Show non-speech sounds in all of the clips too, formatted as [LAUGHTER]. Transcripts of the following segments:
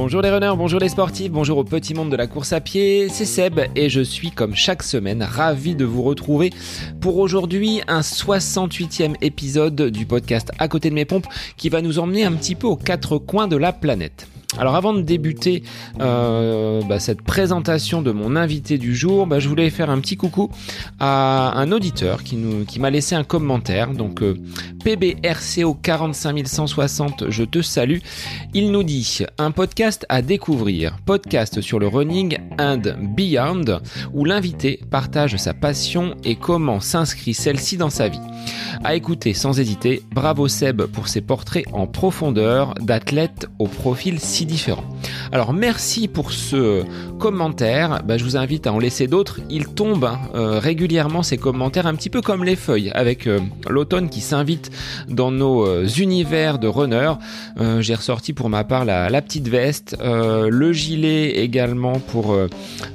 Bonjour les runners, bonjour les sportifs, bonjour au petit monde de la course à pied, c'est Seb et je suis comme chaque semaine ravi de vous retrouver pour aujourd'hui un 68e épisode du podcast À côté de mes pompes qui va nous emmener un petit peu aux quatre coins de la planète. Alors avant de débuter euh, bah, cette présentation de mon invité du jour, bah, je voulais faire un petit coucou à un auditeur qui, m'a laissé un commentaire. Donc euh, PBRCO 45160, je te salue. Il nous dit un podcast à découvrir, podcast sur le running and beyond, où l'invité partage sa passion et comment s'inscrit celle-ci dans sa vie. À écouter sans hésiter, bravo Seb pour ses portraits en profondeur d'athlètes au profil si différent. Alors merci pour ce commentaire, bah, je vous invite à en laisser d'autres, il tombe hein, euh, régulièrement ces commentaires un petit peu comme les feuilles, avec euh, l'automne qui s'invite dans nos euh, univers de runners. J'ai ressorti pour ma part la, petite veste, le gilet également pour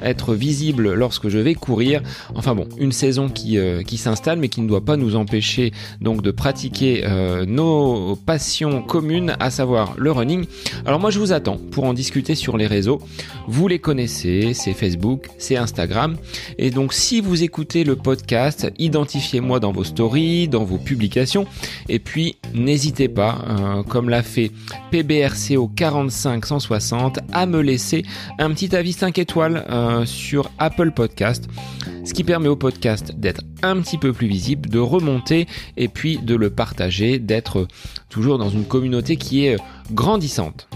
être visible lorsque je vais courir. Enfin bon, une saison qui, qui s'installe mais qui ne doit pas nous empêcher donc de pratiquer nos passions communes, à savoir le running. Alors moi je vous pour en discuter sur les réseaux. Vous les connaissez, c'est Facebook, c'est Instagram. Et donc si vous écoutez le podcast, identifiez-moi dans vos stories, dans vos publications. Et puis n'hésitez pas, euh, comme l'a fait PBRCO 45160, à me laisser un petit avis 5 étoiles euh, sur Apple Podcast ce qui permet au podcast d'être un petit peu plus visible, de remonter et puis de le partager, d'être toujours dans une communauté qui est grandissante.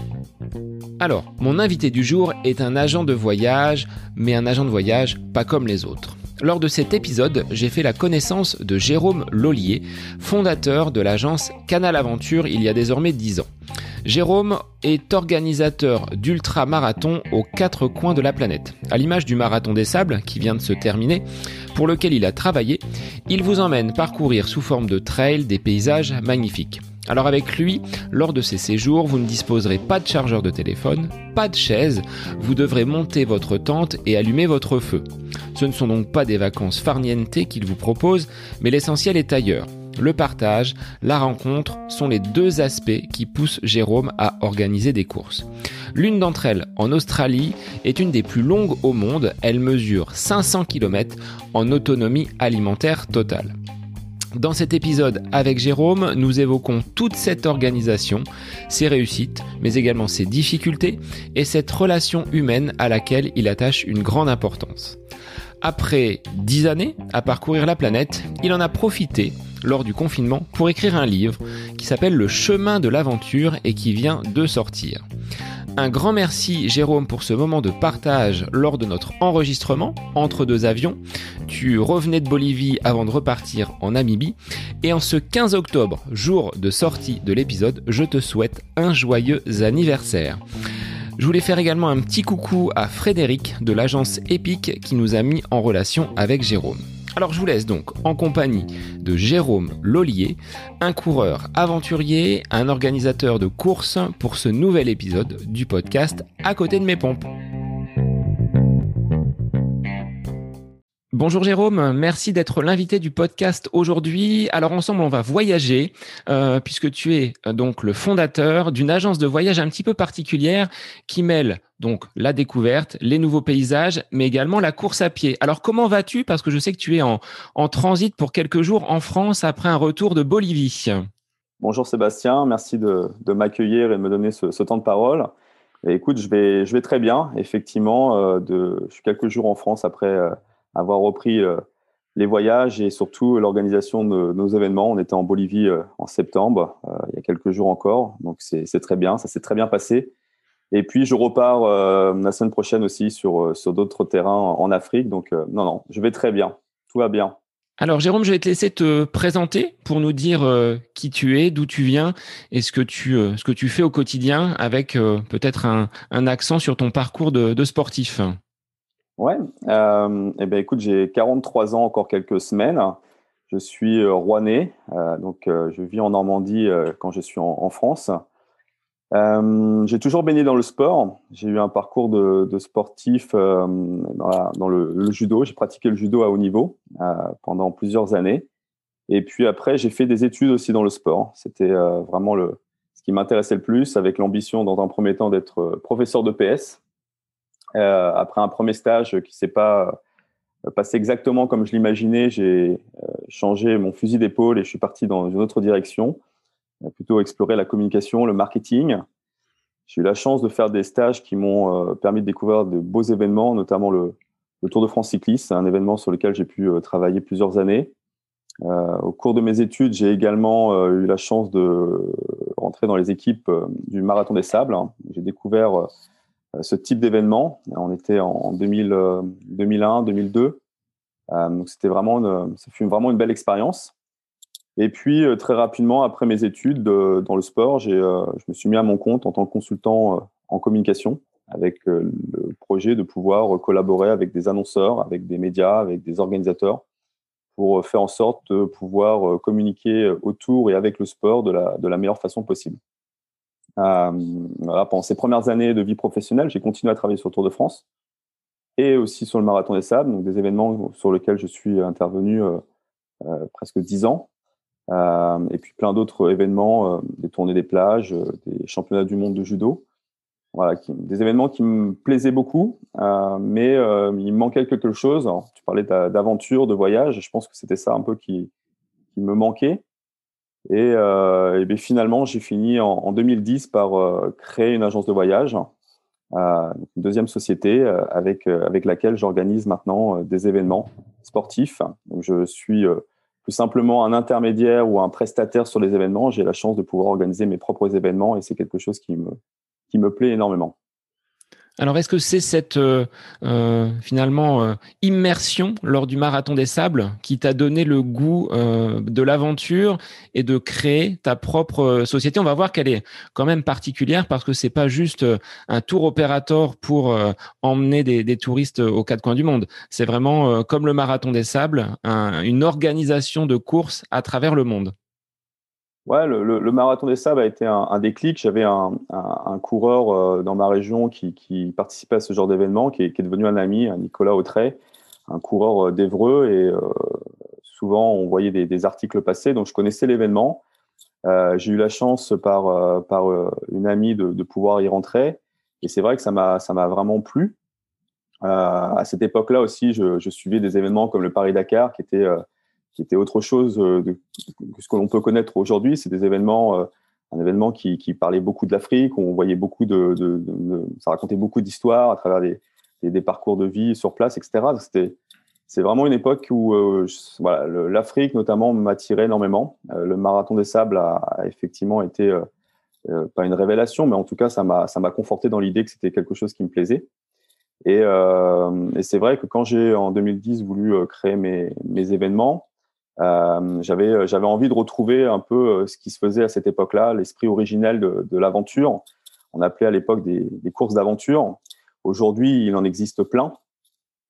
Alors, mon invité du jour est un agent de voyage, mais un agent de voyage pas comme les autres. Lors de cet épisode, j'ai fait la connaissance de Jérôme Lollier, fondateur de l'agence Canal Aventure il y a désormais 10 ans. Jérôme est organisateur d'ultra-marathons aux quatre coins de la planète. À l'image du marathon des sables qui vient de se terminer, pour lequel il a travaillé, il vous emmène parcourir sous forme de trail des paysages magnifiques. Alors avec lui, lors de ces séjours, vous ne disposerez pas de chargeur de téléphone, pas de chaise, vous devrez monter votre tente et allumer votre feu. Ce ne sont donc pas des vacances farniente qu'il vous propose, mais l'essentiel est ailleurs. Le partage, la rencontre sont les deux aspects qui poussent Jérôme à organiser des courses. L'une d'entre elles, en Australie, est une des plus longues au monde. Elle mesure 500 km en autonomie alimentaire totale. Dans cet épisode avec Jérôme, nous évoquons toute cette organisation, ses réussites, mais également ses difficultés et cette relation humaine à laquelle il attache une grande importance. Après dix années à parcourir la planète, il en a profité lors du confinement pour écrire un livre qui s'appelle Le chemin de l'aventure et qui vient de sortir. Un grand merci Jérôme pour ce moment de partage lors de notre enregistrement entre deux avions. Tu revenais de Bolivie avant de repartir en Namibie. Et en ce 15 octobre, jour de sortie de l'épisode, je te souhaite un joyeux anniversaire. Je voulais faire également un petit coucou à Frédéric de l'agence Epic qui nous a mis en relation avec Jérôme. Alors je vous laisse donc en compagnie de Jérôme Lollier, un coureur aventurier, un organisateur de courses pour ce nouvel épisode du podcast À côté de mes pompes. Bonjour Jérôme, merci d'être l'invité du podcast aujourd'hui. Alors ensemble, on va voyager euh, puisque tu es euh, donc le fondateur d'une agence de voyage un petit peu particulière qui mêle donc la découverte, les nouveaux paysages, mais également la course à pied. Alors comment vas-tu? Parce que je sais que tu es en, transit pour quelques jours en France après un retour de Bolivie. Bonjour Sébastien, merci de, m'accueillir et de me donner ce, temps de parole. écoute, je vais, je vais très bien. Effectivement, euh, de, je suis quelques jours en France après avoir repris euh, les voyages et surtout l'organisation de nos événements. On était en Bolivie euh, en septembre, euh, il y a quelques jours encore, donc c'est très bien, ça s'est très bien passé. Et puis je repars la semaine prochaine aussi sur, d'autres terrains en Afrique, donc non, non, je vais très bien, tout va bien. Alors Jérôme, je vais te laisser te présenter pour nous dire qui tu es, d'où tu viens et ce que tu, ce que tu fais au quotidien avec peut-être un, accent sur ton parcours de sportif. Ouais, euh, eh ben écoute, j'ai 43 ans, encore quelques semaines. Je suis euh, rouennais, euh, donc euh, je vis en Normandie quand je suis en, France. j'ai toujours baigné dans le sport. J'ai eu un parcours de, sportif dans, le, le, judo. J'ai pratiqué le judo à haut niveau pendant plusieurs années. Et puis après, j'ai fait des études aussi dans le sport. C'était vraiment le, qui m'intéressait le plus, avec l'ambition dans un premier temps d'être professeur de PS. Après un premier stage qui s'est pas passé exactement comme je l'imaginais, j'ai changé mon fusil d'épaule et je suis parti dans une autre direction, plutôt explorer la communication, le marketing. J'ai eu la chance de faire des stages qui m'ont permis de découvrir de beaux événements, notamment le, Tour de France cycliste. Un événement sur lequel j'ai pu travailler plusieurs années. Euh, au cours de mes études, j'ai également euh, eu la chance de rentrer dans les équipes euh, du Marathon des Sables. J'ai découvert ce type d'événement. On était en 2001, 2002. donc c'était vraiment, ça fut vraiment une belle expérience. Et puis très rapidement après mes études dans le sport, j'ai, je me suis mis à mon compte en tant que consultant en communication, avec le projet de pouvoir collaborer avec des annonceurs, avec des médias, avec des organisateurs pour faire en sorte de pouvoir euh, communiquer autour et avec le sport de la meilleure façon possible. Euh, pendant ces premières années de vie professionnelle, j'ai continué à travailler sur le Tour de France et aussi sur le Marathon des Sables, donc des événements sur lesquels je suis intervenu euh, euh presque dix ans. Euh, et puis plein d'autres événements, des tournées des plages, des championnats du monde de judo voilà, des événements qui me plaisaient beaucoup, mais il me manquait quelque chose. tu parlais d'aventure, de voyage, je pense que c'était ça un peu qui me manquait. Et, euh, bien, finalement, j'ai fini en, en, 2010 par euh, créer une agence de voyage, euh, une deuxième société avec, avec laquelle j'organise maintenant des événements sportifs. Donc, je suis plus simplement un intermédiaire ou un prestataire sur les événements. J'ai la chance de pouvoir organiser mes propres événements et c'est quelque chose qui me, qui me plaît énormément. Alors, est-ce que c'est cette euh, euh, finalement euh, immersion lors du marathon des sables qui t'a donné le goût de l'aventure et de créer ta propre société? On va voir qu'elle est quand même particulière parce que c'est pas juste un tour opérateur pour emmener des, touristes aux quatre coins du monde. C'est vraiment comme le marathon des sables, une organisation de courses à travers le monde. Ouais, le, marathon des sables a été un, déclic. J'avais un, coureur euh, dans ma région qui, participait à ce genre d'événement, qui, est devenu un ami, Nicolas Autray, un coureur euh, d'Evreux. Et euh, souvent, on voyait des, articles passer, donc je connaissais l'événement. J'ai eu la chance par, une amie de, pouvoir y rentrer. Et c'est vrai que ça m'a vraiment plu. à cette époque-là aussi, je, suivais des événements comme le Paris-Dakar, qui était qui était autre chose euh, de, que ce que l'on peut connaître aujourd'hui. C'est des événements, euh, un événement qui, parlait beaucoup de l'Afrique, on voyait beaucoup de, ça racontait beaucoup d'histoires à travers des, des, parcours de vie sur place, etc. C'était, c'est vraiment une époque où euh, l'Afrique notamment m'attirait énormément. le marathon des sables a, effectivement été pas une révélation, mais en tout cas ça m'a ça m'a conforté dans l'idée que c'était quelque chose qui me plaisait. Et, et c'est vrai que quand j'ai en 2010 voulu créer mes, mes événements, euh, j'avais euh, j'avais envie de retrouver un peu euh, ce qui se faisait à cette époque-là, l'esprit originel de, l'aventure. On appelait à l'époque des, courses d'aventure. Aujourd'hui, il en existe plein.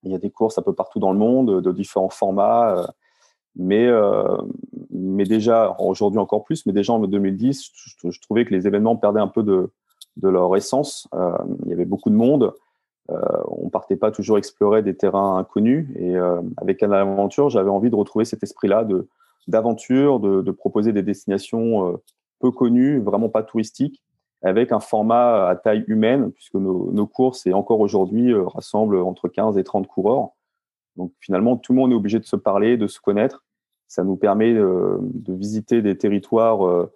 Il y a des courses un peu partout dans le monde, de différents formats. Mais, mais déjà, aujourd'hui encore plus, mais déjà en 2010, je, trouvais que les événements perdaient un peu de, de leur essence. Il y avait beaucoup de monde. Euh, on partait pas toujours explorer des terrains inconnus. Et euh, avec Canal Aventure, j'avais envie de retrouver cet esprit-là de d'aventure, de, proposer des destinations euh, peu connues, vraiment pas touristiques, avec un format à taille humaine, puisque nos, courses, et encore aujourd'hui, rassemblent entre 15 et 30 coureurs. Donc finalement, tout le monde est obligé de se parler, de se connaître. Ça nous permet de, de visiter des territoires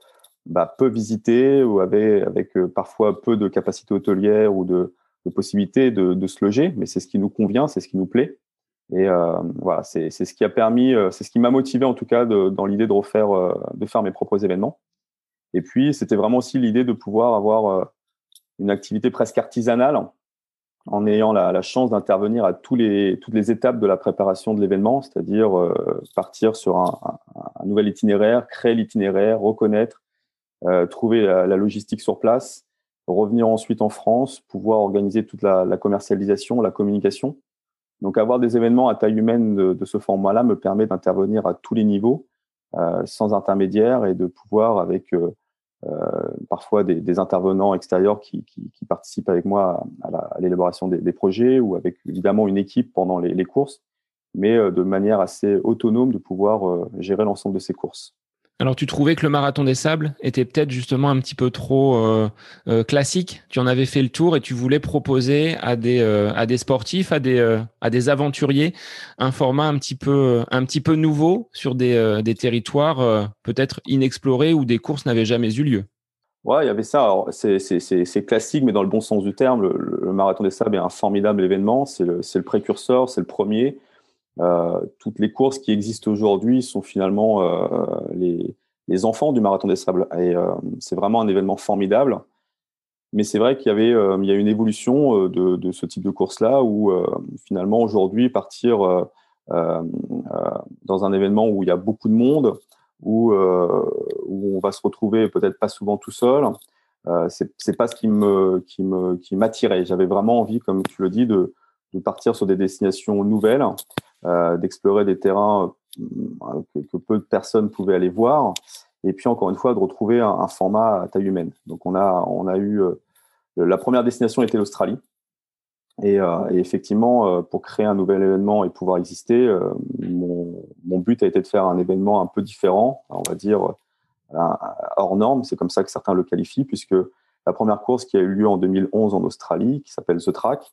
bah, peu visités ou avec, avec parfois peu de capacité hôtelière ou de, de possibilité de, de, se loger, mais c'est ce qui nous convient, c'est ce qui nous plaît. Et euh, voilà, c'est ce qui a permis, euh, c'est ce qui m'a motivé en tout cas de, dans l'idée de refaire, euh, de faire mes propres événements. Et puis, c'était vraiment aussi l'idée de pouvoir avoir euh, une activité presque artisanale en ayant la, la chance d'intervenir à tous les, toutes les étapes de la préparation de l'événement, c'est-à-dire partir sur un, un, nouvel itinéraire, créer l'itinéraire, reconnaître, euh, trouver la, logistique sur place, revenir ensuite en France, pouvoir organiser toute la, commercialisation, la communication. Donc avoir des événements à taille humaine de, ce format-là me permet d'intervenir à tous les niveaux, euh, sans intermédiaire, et de pouvoir avec euh, euh, parfois des, intervenants extérieurs qui, participent avec moi à l'élaboration des, projets, ou avec évidemment une équipe pendant les, courses, mais de manière assez autonome de pouvoir gérer l'ensemble de ces courses. Alors tu trouvais que le marathon des sables était peut-être justement un petit peu trop euh, euh, classique. Tu en avais fait le tour et tu voulais proposer à des euh, à des sportifs, à des à des aventuriers un format un petit peu un petit peu nouveau sur des des territoires peut-être inexplorés où des courses n'avaient jamais eu lieu. Ouais, il y avait ça. C'est classique, mais dans le bon sens du terme. Le, marathon des sables est un formidable événement. C'est le, le précurseur, c'est le premier. Euh, toutes les courses qui existent aujourd'hui sont finalement euh, les, enfants du marathon des sables. Et euh, c'est vraiment un événement formidable. Mais c'est vrai qu'il y avait il y a une évolution de, de ce type de course-là où finalement aujourd'hui partir dans un événement où il y a beaucoup de monde, où, où on va se retrouver peut-être pas souvent tout seul, c'est pas ce qui me qui me qui m'attirait. J'avais vraiment envie, comme tu le dis, de, de partir sur des destinations nouvelles, d'explorer des terrains euh, que, peu de personnes pouvaient aller voir, et puis encore une fois de retrouver un, format à taille humaine. Donc on a on a eu euh, la première destination était l'Australie. Et, euh, effectivement, pour créer un nouvel événement et pouvoir exister, mon, but a été de faire un événement un peu différent, on va dire hors norme, c'est comme ça que certains le qualifient, puisque la première course qui a eu lieu en 2011 en Australie, qui s'appelle The Track,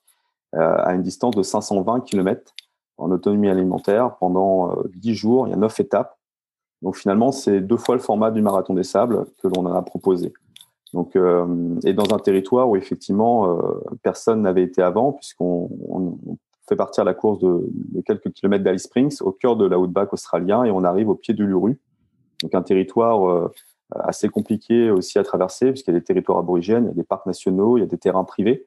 euh, à une distance de 520 km en autonomie alimentaire pendant 10 euh, jours. Il y a 9 étapes. Donc finalement, c'est deux fois le format du marathon des sables que l'on a proposé. Donc, euh, et dans un territoire où effectivement personne n'avait été avant, puisqu'on fait partir la course de, quelques kilomètres d'Alice Springs, au cœur de la Outback australien, et on arrive au pied du Luru, donc un territoire assez compliqué aussi à traverser, puisqu'il y a des territoires aborigènes, il y a des parcs nationaux, il y a des terrains privés.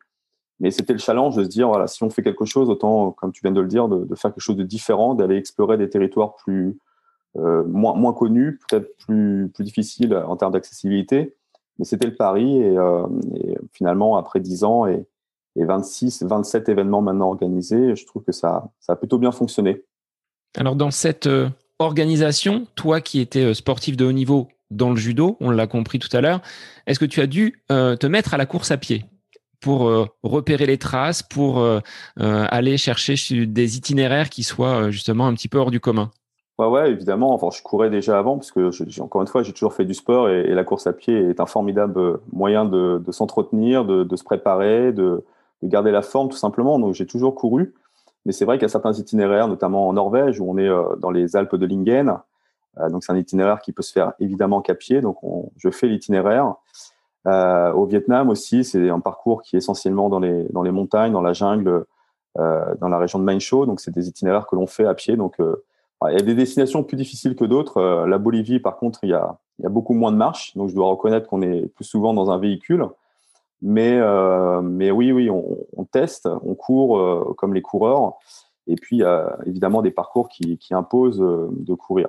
Mais c'était le challenge de se dire, voilà, si on fait quelque chose, autant, comme tu viens de le dire, de, faire quelque chose de différent, d'aller explorer des territoires plus euh, moins, moins connus, peut-être plus, plus difficiles en termes d'accessibilité. Mais c'était le pari. Et, euh, finalement, après 10 ans et, et 26, 27 événements maintenant organisés, je trouve que ça, ça a plutôt bien fonctionné. Alors, dans cette euh, organisation, toi qui étais sportif de haut niveau dans le judo, on l'a compris tout à l'heure, est-ce que tu as dû te mettre à la course à pied? Pour euh, repérer les traces, pour euh, euh, aller chercher des itinéraires qui soient justement un petit peu hors du commun Ouais, ouais, évidemment. Enfin, je courais déjà avant, parce que encore une fois, j'ai toujours fait du sport et, la course à pied est un formidable moyen de, s'entretenir, de, se préparer, de, garder la forme, tout simplement. Donc, j'ai toujours couru. Mais c'est vrai qu'il y a certains itinéraires, notamment en Norvège, où on est dans les Alpes de Lingen. donc, c'est un itinéraire qui peut se faire évidemment qu'à pied. Donc, je fais l'itinéraire. Euh, au Vietnam aussi, c'est un parcours qui est essentiellement dans les, dans les montagnes, dans la jungle, euh, dans la région de Main Chau. Donc, c'est des itinéraires que l'on fait à pied. Donc, euh, il y a des destinations plus difficiles que d'autres. La Bolivie, par contre, il y, a, il y a beaucoup moins de marches. Donc, je dois reconnaître qu'on est plus souvent dans un véhicule. Mais, mais oui, oui, on, teste, on court comme les coureurs. Et puis, il y a évidemment des parcours qui, qui imposent de courir.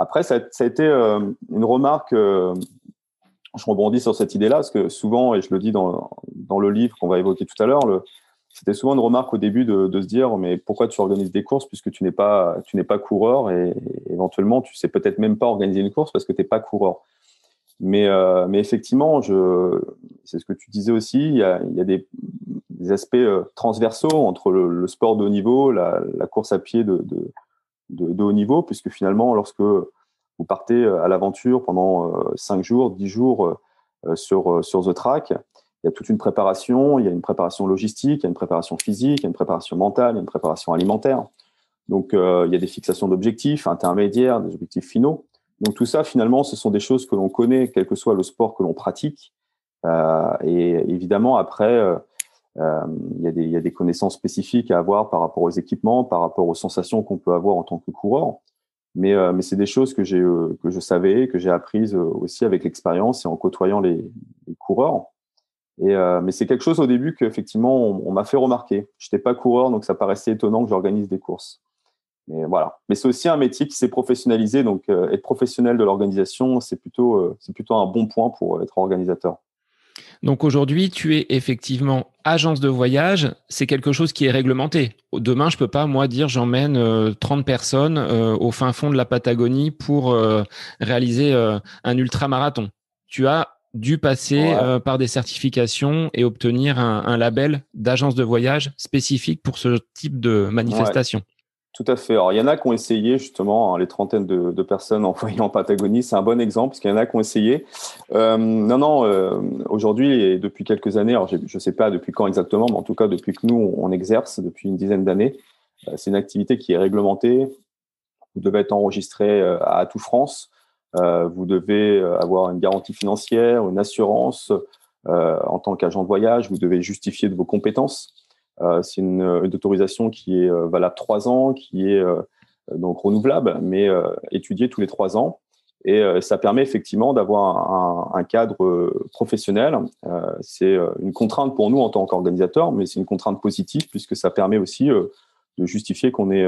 Après, ça a été une remarque je rebondis sur cette idée-là, parce que souvent, et je le dis dans, le livre qu'on va évoquer tout à l'heure, c'était souvent une remarque au début de, se dire mais pourquoi tu organises des courses puisque tu n'es pas pas coureur et, éventuellement tu sais peut-être même pas organiser une course parce que tu n'es pas coureur. Mais, euh, effectivement, c'est ce que tu disais aussi, il y a, des, aspects euh, transversaux entre le, sport de haut niveau, la, course à pied de haut niveau, puisque finalement, lorsque vous partez euh, à l'aventure pendant 5 euh, jours, 10 jours euh, sur, sur The Track. Il y a toute une préparation, il y a une préparation logistique, il y a une préparation physique, il y a une préparation mentale, il y a une préparation alimentaire. Donc, il y a des fixations d'objectifs intermédiaires, des objectifs finaux. Donc, tout ça, finalement, ce sont des choses que l'on connaît, quel que soit le sport que l'on pratique. Et évidemment, après, il y a des connaissances spécifiques à avoir par rapport aux équipements, par rapport aux sensations qu'on peut avoir en tant que coureur. Mais, euh, mais c'est des choses que, euh, que je savais, que j'ai apprises euh, aussi avec l'expérience et en côtoyant les, coureurs. Mais c'est quelque chose au début qu'effectivement, on, on m'a fait remarquer. Je n'étais pas coureur, donc ça paraissait étonnant que j'organise des courses. Mais voilà. Mais c'est aussi un métier qui s'est professionnalisé. Donc, être professionnel de l'organisation, c'est plutôt, c'est plutôt un bon point pour être organisateur. Donc aujourd'hui, tu es effectivement agence de voyage, c'est quelque chose qui est réglementé. Demain, je peux pas moi dire j'emmène 30 euh, personnes euh, au fin fond de la Patagonie pour euh, réaliser un ultramarathon. Tu as dû passer par des certifications et obtenir un, label d'agence de voyage spécifique pour ce type de manifestation. Tout à fait. Alors, il y en a qui ont essayé, justement, hein, les trentaines de, personnes envoyées en [LAUGHS] Patagonie. C'est un bon exemple, parce qu'il y en a qui ont essayé. Euh, non, non, euh, aujourd'hui et depuis quelques années, alors je ne sais pas depuis quand exactement, mais en tout cas, depuis que nous, on exerce, depuis une dizaine d'années, euh, c'est une activité qui est réglementée. Vous devez être enregistré à tout France. vous devez avoir une garantie financière, une assurance. en tant qu'agent de voyage, vous devez justifier de vos compétences. Euh, c'est une, autorisation qui est euh, valable trois ans, qui est euh, donc renouvelable, mais étudiée tous les trois ans. Et ça permet effectivement d'avoir un, cadre professionnel. c'est une contrainte pour nous en tant qu'organisateur, mais c'est une contrainte positive puisque ça permet aussi de justifier qu'on est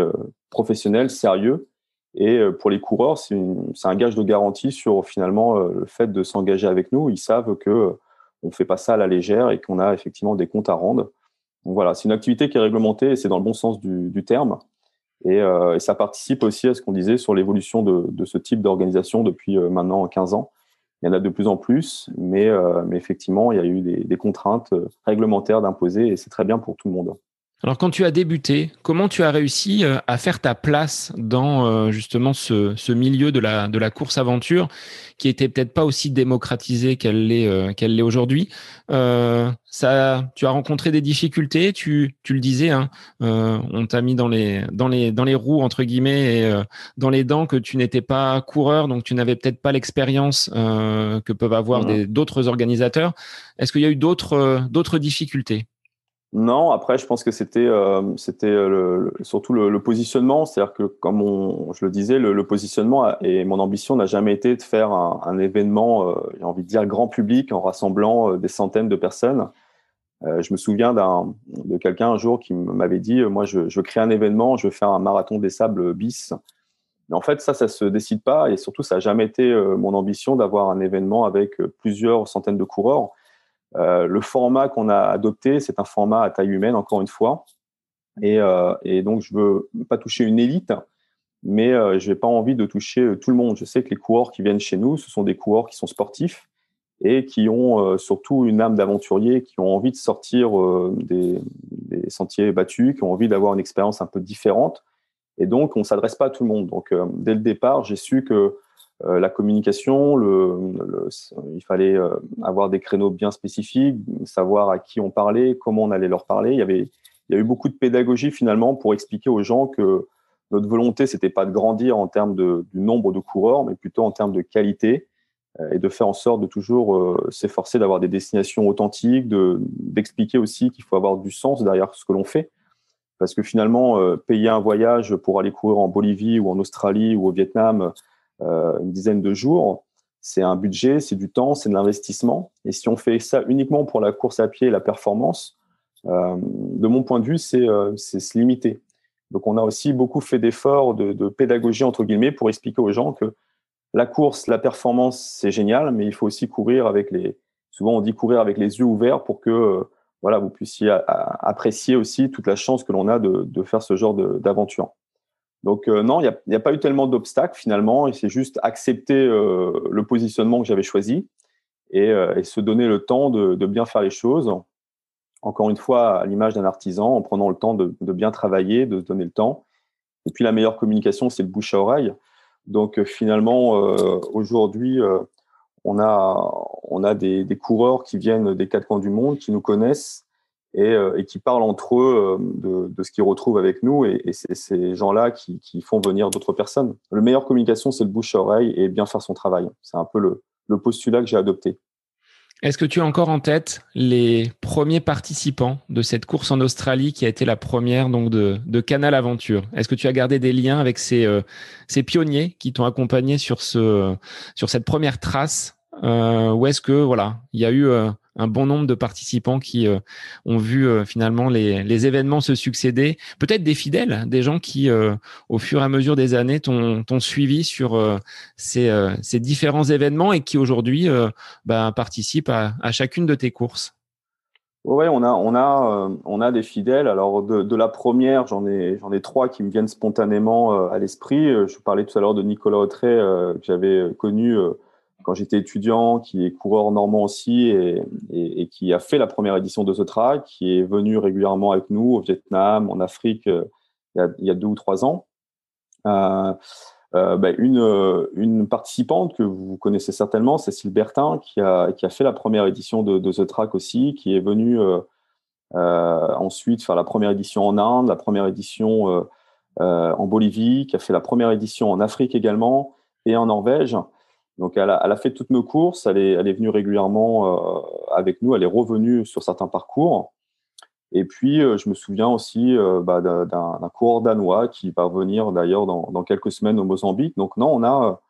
professionnel, sérieux. Et pour les coureurs, c'est un gage de garantie sur finalement le fait de s'engager avec nous. Ils savent que on fait pas ça à la légère et qu'on a effectivement des comptes à rendre. Donc voilà, c'est une activité qui est réglementée et c'est dans le bon sens du, terme. Euh, et, ça participe aussi à ce qu'on disait sur l'évolution de, ce type d'organisation depuis euh, maintenant 15 ans. Il y en a de plus en plus, mais, euh, effectivement, il y a eu des contraintes réglementaires d'imposer et c'est très bien pour tout le monde. Alors quand tu as débuté, comment tu as réussi euh, à faire ta place dans euh, justement ce, milieu de la, de la course aventure qui était peut-être pas aussi démocratisé qu'elle l'est euh, qu'elle l'est aujourd'hui? Ça, tu as rencontré des difficultés, tu, tu le disais, hein, on t'a mis dans les, dans, les, dans les roues, entre guillemets, et dans les dents que tu n'étais pas coureur, donc tu n'avais peut-être pas l'expérience que peuvent avoir mmh. d'autres organisateurs. Est-ce qu'il y a eu d'autres d'autres difficultés? Non, après, je pense que c'était euh, euh, surtout le, positionnement. C'est-à-dire que, comme je le disais, le, positionnement et mon ambition n'a jamais été de faire un, événement, euh, j'ai envie de dire, grand public en rassemblant des centaines de personnes. je me souviens de quelqu'un un jour qui m'avait dit Moi, je, je, créer un événement, je veux faire un marathon des sables bis. Mais en fait, ça, ça se décide pas. Et surtout, ça n'a jamais été mon ambition d'avoir un événement avec plusieurs centaines de coureurs le format qu'on a adopté, c'est un format à taille humaine, encore une fois. Et, euh, donc, je veux pas toucher une élite, mais euh, je n'ai pas envie de toucher tout le monde. Je sais que les coureurs qui viennent chez nous, ce sont des coureurs qui sont sportifs et qui ont surtout une âme d'aventurier, qui ont envie de sortir des, sentiers battus, qui ont envie d'avoir une expérience un peu différente. Et donc, on ne s'adresse pas à tout le monde. Donc, dès le départ, j'ai su que euh, la communication, il fallait euh, avoir des créneaux bien spécifiques, savoir à qui on parlait, comment on allait leur parler. Il y avait, il y a eu beaucoup de pédagogie finalement pour expliquer aux gens que notre volonté, c'était pas de grandir en termes de, du nombre de coureurs, mais plutôt en termes de qualité euh, et de faire en sorte de toujours s'efforcer d'avoir des destinations authentiques, d'expliquer aussi qu'il faut avoir du sens derrière ce que l'on fait. Parce que finalement, payer un voyage pour aller courir en Bolivie ou en Australie ou au Vietnam, euh, une dizaine de jours, c'est un budget, c'est du temps, c'est de l'investissement. Et si on fait ça uniquement pour la course à pied et la performance, euh, de mon point de vue, c'est euh, se limiter. Donc, on a aussi beaucoup fait d'efforts de, de, pédagogie, entre guillemets, pour expliquer aux gens que la course, la performance, c'est génial, mais il faut aussi courir avec les. Souvent, on dit courir avec les yeux ouverts pour que voilà, vous puissiez apprécier aussi toute la chance que l'on a de, de, faire ce genre d'aventure. Donc euh, non, il n'y a, pas eu tellement d'obstacles finalement, et c'est juste accepter euh, le positionnement que j'avais choisi euh, et, se donner le temps de, bien faire les choses. Encore une fois, à l'image d'un artisan, en prenant le temps de, bien travailler, de se donner le temps. Et puis la meilleure communication, c'est le bouche à oreille. Donc finalement, aujourd'hui, on a, des, coureurs qui viennent des quatre coins du monde, qui nous connaissent euh, et, qui parlent entre eux euh, de, ce qu'ils retrouvent avec nous. Et, c'est ces gens-là qui, font venir d'autres personnes. Le meilleure communication, c'est le bouche-oreille et bien faire son travail. C'est un peu le, postulat que j'ai adopté. Est-ce que tu as encore en tête les premiers participants de cette course en Australie qui a été la première donc de, Canal Aventure? Est-ce que tu as gardé des liens avec ces, euh, ces pionniers qui t'ont accompagné sur, ce, sur cette première trace? Ou est-ce que voilà, il y a eu un bon nombre de participants qui euh, ont vu euh, finalement les, événements se succéder. Peut-être des fidèles, des gens qui, euh, au fur et à mesure des années, t'ont suivi sur ces, différents événements et qui aujourd'hui bah, participent à, chacune de tes courses. Oui, on a, des fidèles. Alors de, la première, j'en ai, ai trois qui me viennent spontanément à l'esprit. Je parlais tout à l'heure de Nicolas Autray que j'avais connu quand j'étais étudiant, qui est coureur normand aussi et, qui a fait la première édition de The Track, qui est venu régulièrement avec nous au Vietnam, en Afrique, euh, il y a, deux ou trois ans. Bah, une, une participante que vous connaissez certainement, Cécile Bertin, qui a, qui a fait la première édition de, de The Track aussi, qui est venue ensuite faire la première édition en Inde, la première édition en Bolivie, qui a fait la première édition en Afrique également et en Norvège. Donc, elle a, fait toutes nos courses, elle est, elle est venue régulièrement euh, avec nous, elle est revenue sur certains parcours. Et puis, euh, je me souviens aussi euh, bah, d'un coureur danois qui va venir d'ailleurs dans, quelques semaines au Mozambique. Donc, non, on a,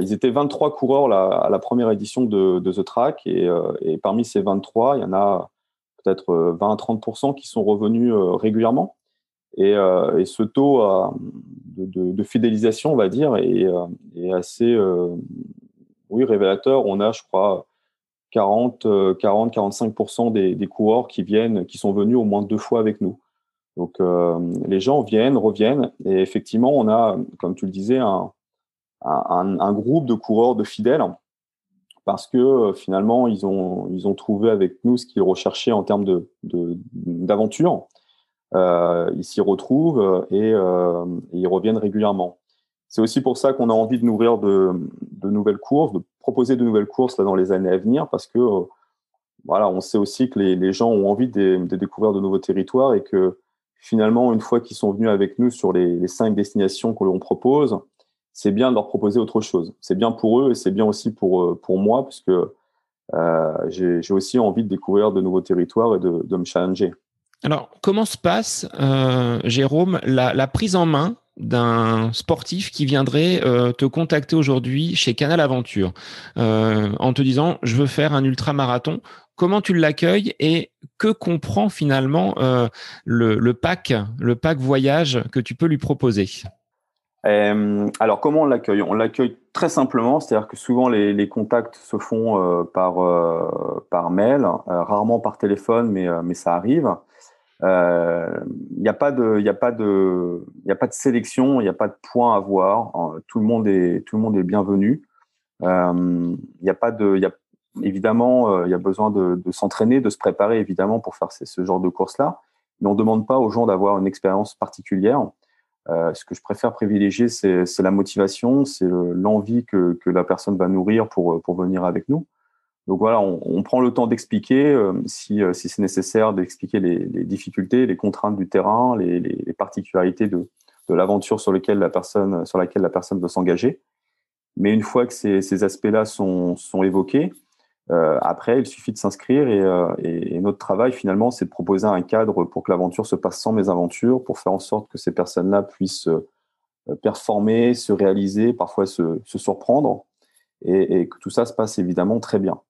ils étaient 23 coureurs à la première édition de, The Track. Et, et, parmi ces 23, il y en a peut-être 20 à 30% qui sont revenus régulièrement. Et, et ce taux de, fidélisation, on va dire, est, est assez oui, révélateur. On a, je crois, 40, 40 45 des, des, coureurs qui viennent, qui sont venus au moins deux fois avec nous. Donc, les gens viennent, reviennent. Et effectivement, on a, comme tu le disais, un, groupe de coureurs de fidèles parce que finalement, ils ont, ils ont trouvé avec nous ce qu'ils recherchaient en termes d'aventure. De, euh, ils s'y retrouvent euh, euh, et, ils reviennent régulièrement. C'est aussi pour ça qu'on a envie de nourrir de, nouvelles courses, de proposer de nouvelles courses dans les années à venir, parce que voilà, on sait aussi que les, gens ont envie de, découvrir de nouveaux territoires et que finalement, une fois qu'ils sont venus avec nous sur les, cinq destinations que l'on propose, c'est bien de leur proposer autre chose. C'est bien pour eux et c'est bien aussi pour, pour moi, parce que j'ai aussi envie de découvrir de nouveaux territoires et de me challenger. Alors, comment se passe, euh, Jérôme, la, prise en main d'un sportif qui viendrait euh, te contacter aujourd'hui chez Canal Aventure euh, en te disant je veux faire un ultra-marathon Comment tu l'accueilles et que comprend finalement le, pack, le pack voyage que tu peux lui proposer? Alors, comment on l'accueille? On l'accueille très simplement, c'est-à-dire que souvent les, contacts se font par, mail, rarement par téléphone, mais ça arrive. Il euh, n'y a pas de, il a pas de, sélection, il n'y a pas de points à voir. Tout le monde est, tout le monde est bienvenu. Il euh, n'y a pas de, y a évidemment, euh, il y a besoin de, s'entraîner, de se préparer évidemment pour faire ce genre de course-là. Mais on ne demande pas aux gens d'avoir une expérience particulière. Euh, ce que je préfère privilégier, c'est la motivation, c'est l'envie que, la personne va nourrir pour venir avec nous. Donc voilà, on, prend le temps d'expliquer, euh, si, euh, si c'est nécessaire, d'expliquer les, difficultés, les contraintes du terrain, les, particularités de, de l'aventure sur, laquelle la personne, sur laquelle la personne veut s'engager. Mais une fois que ces, aspects-là sont, sont évoqués, euh, après, il suffit de s'inscrire et, et, notre travail finalement, c'est de proposer un cadre pour que l'aventure se passe sans mésaventures, pour faire en sorte que ces personnes-là puissent performer, se réaliser, parfois se, se surprendre, et, et, que tout ça se passe évidemment très bien.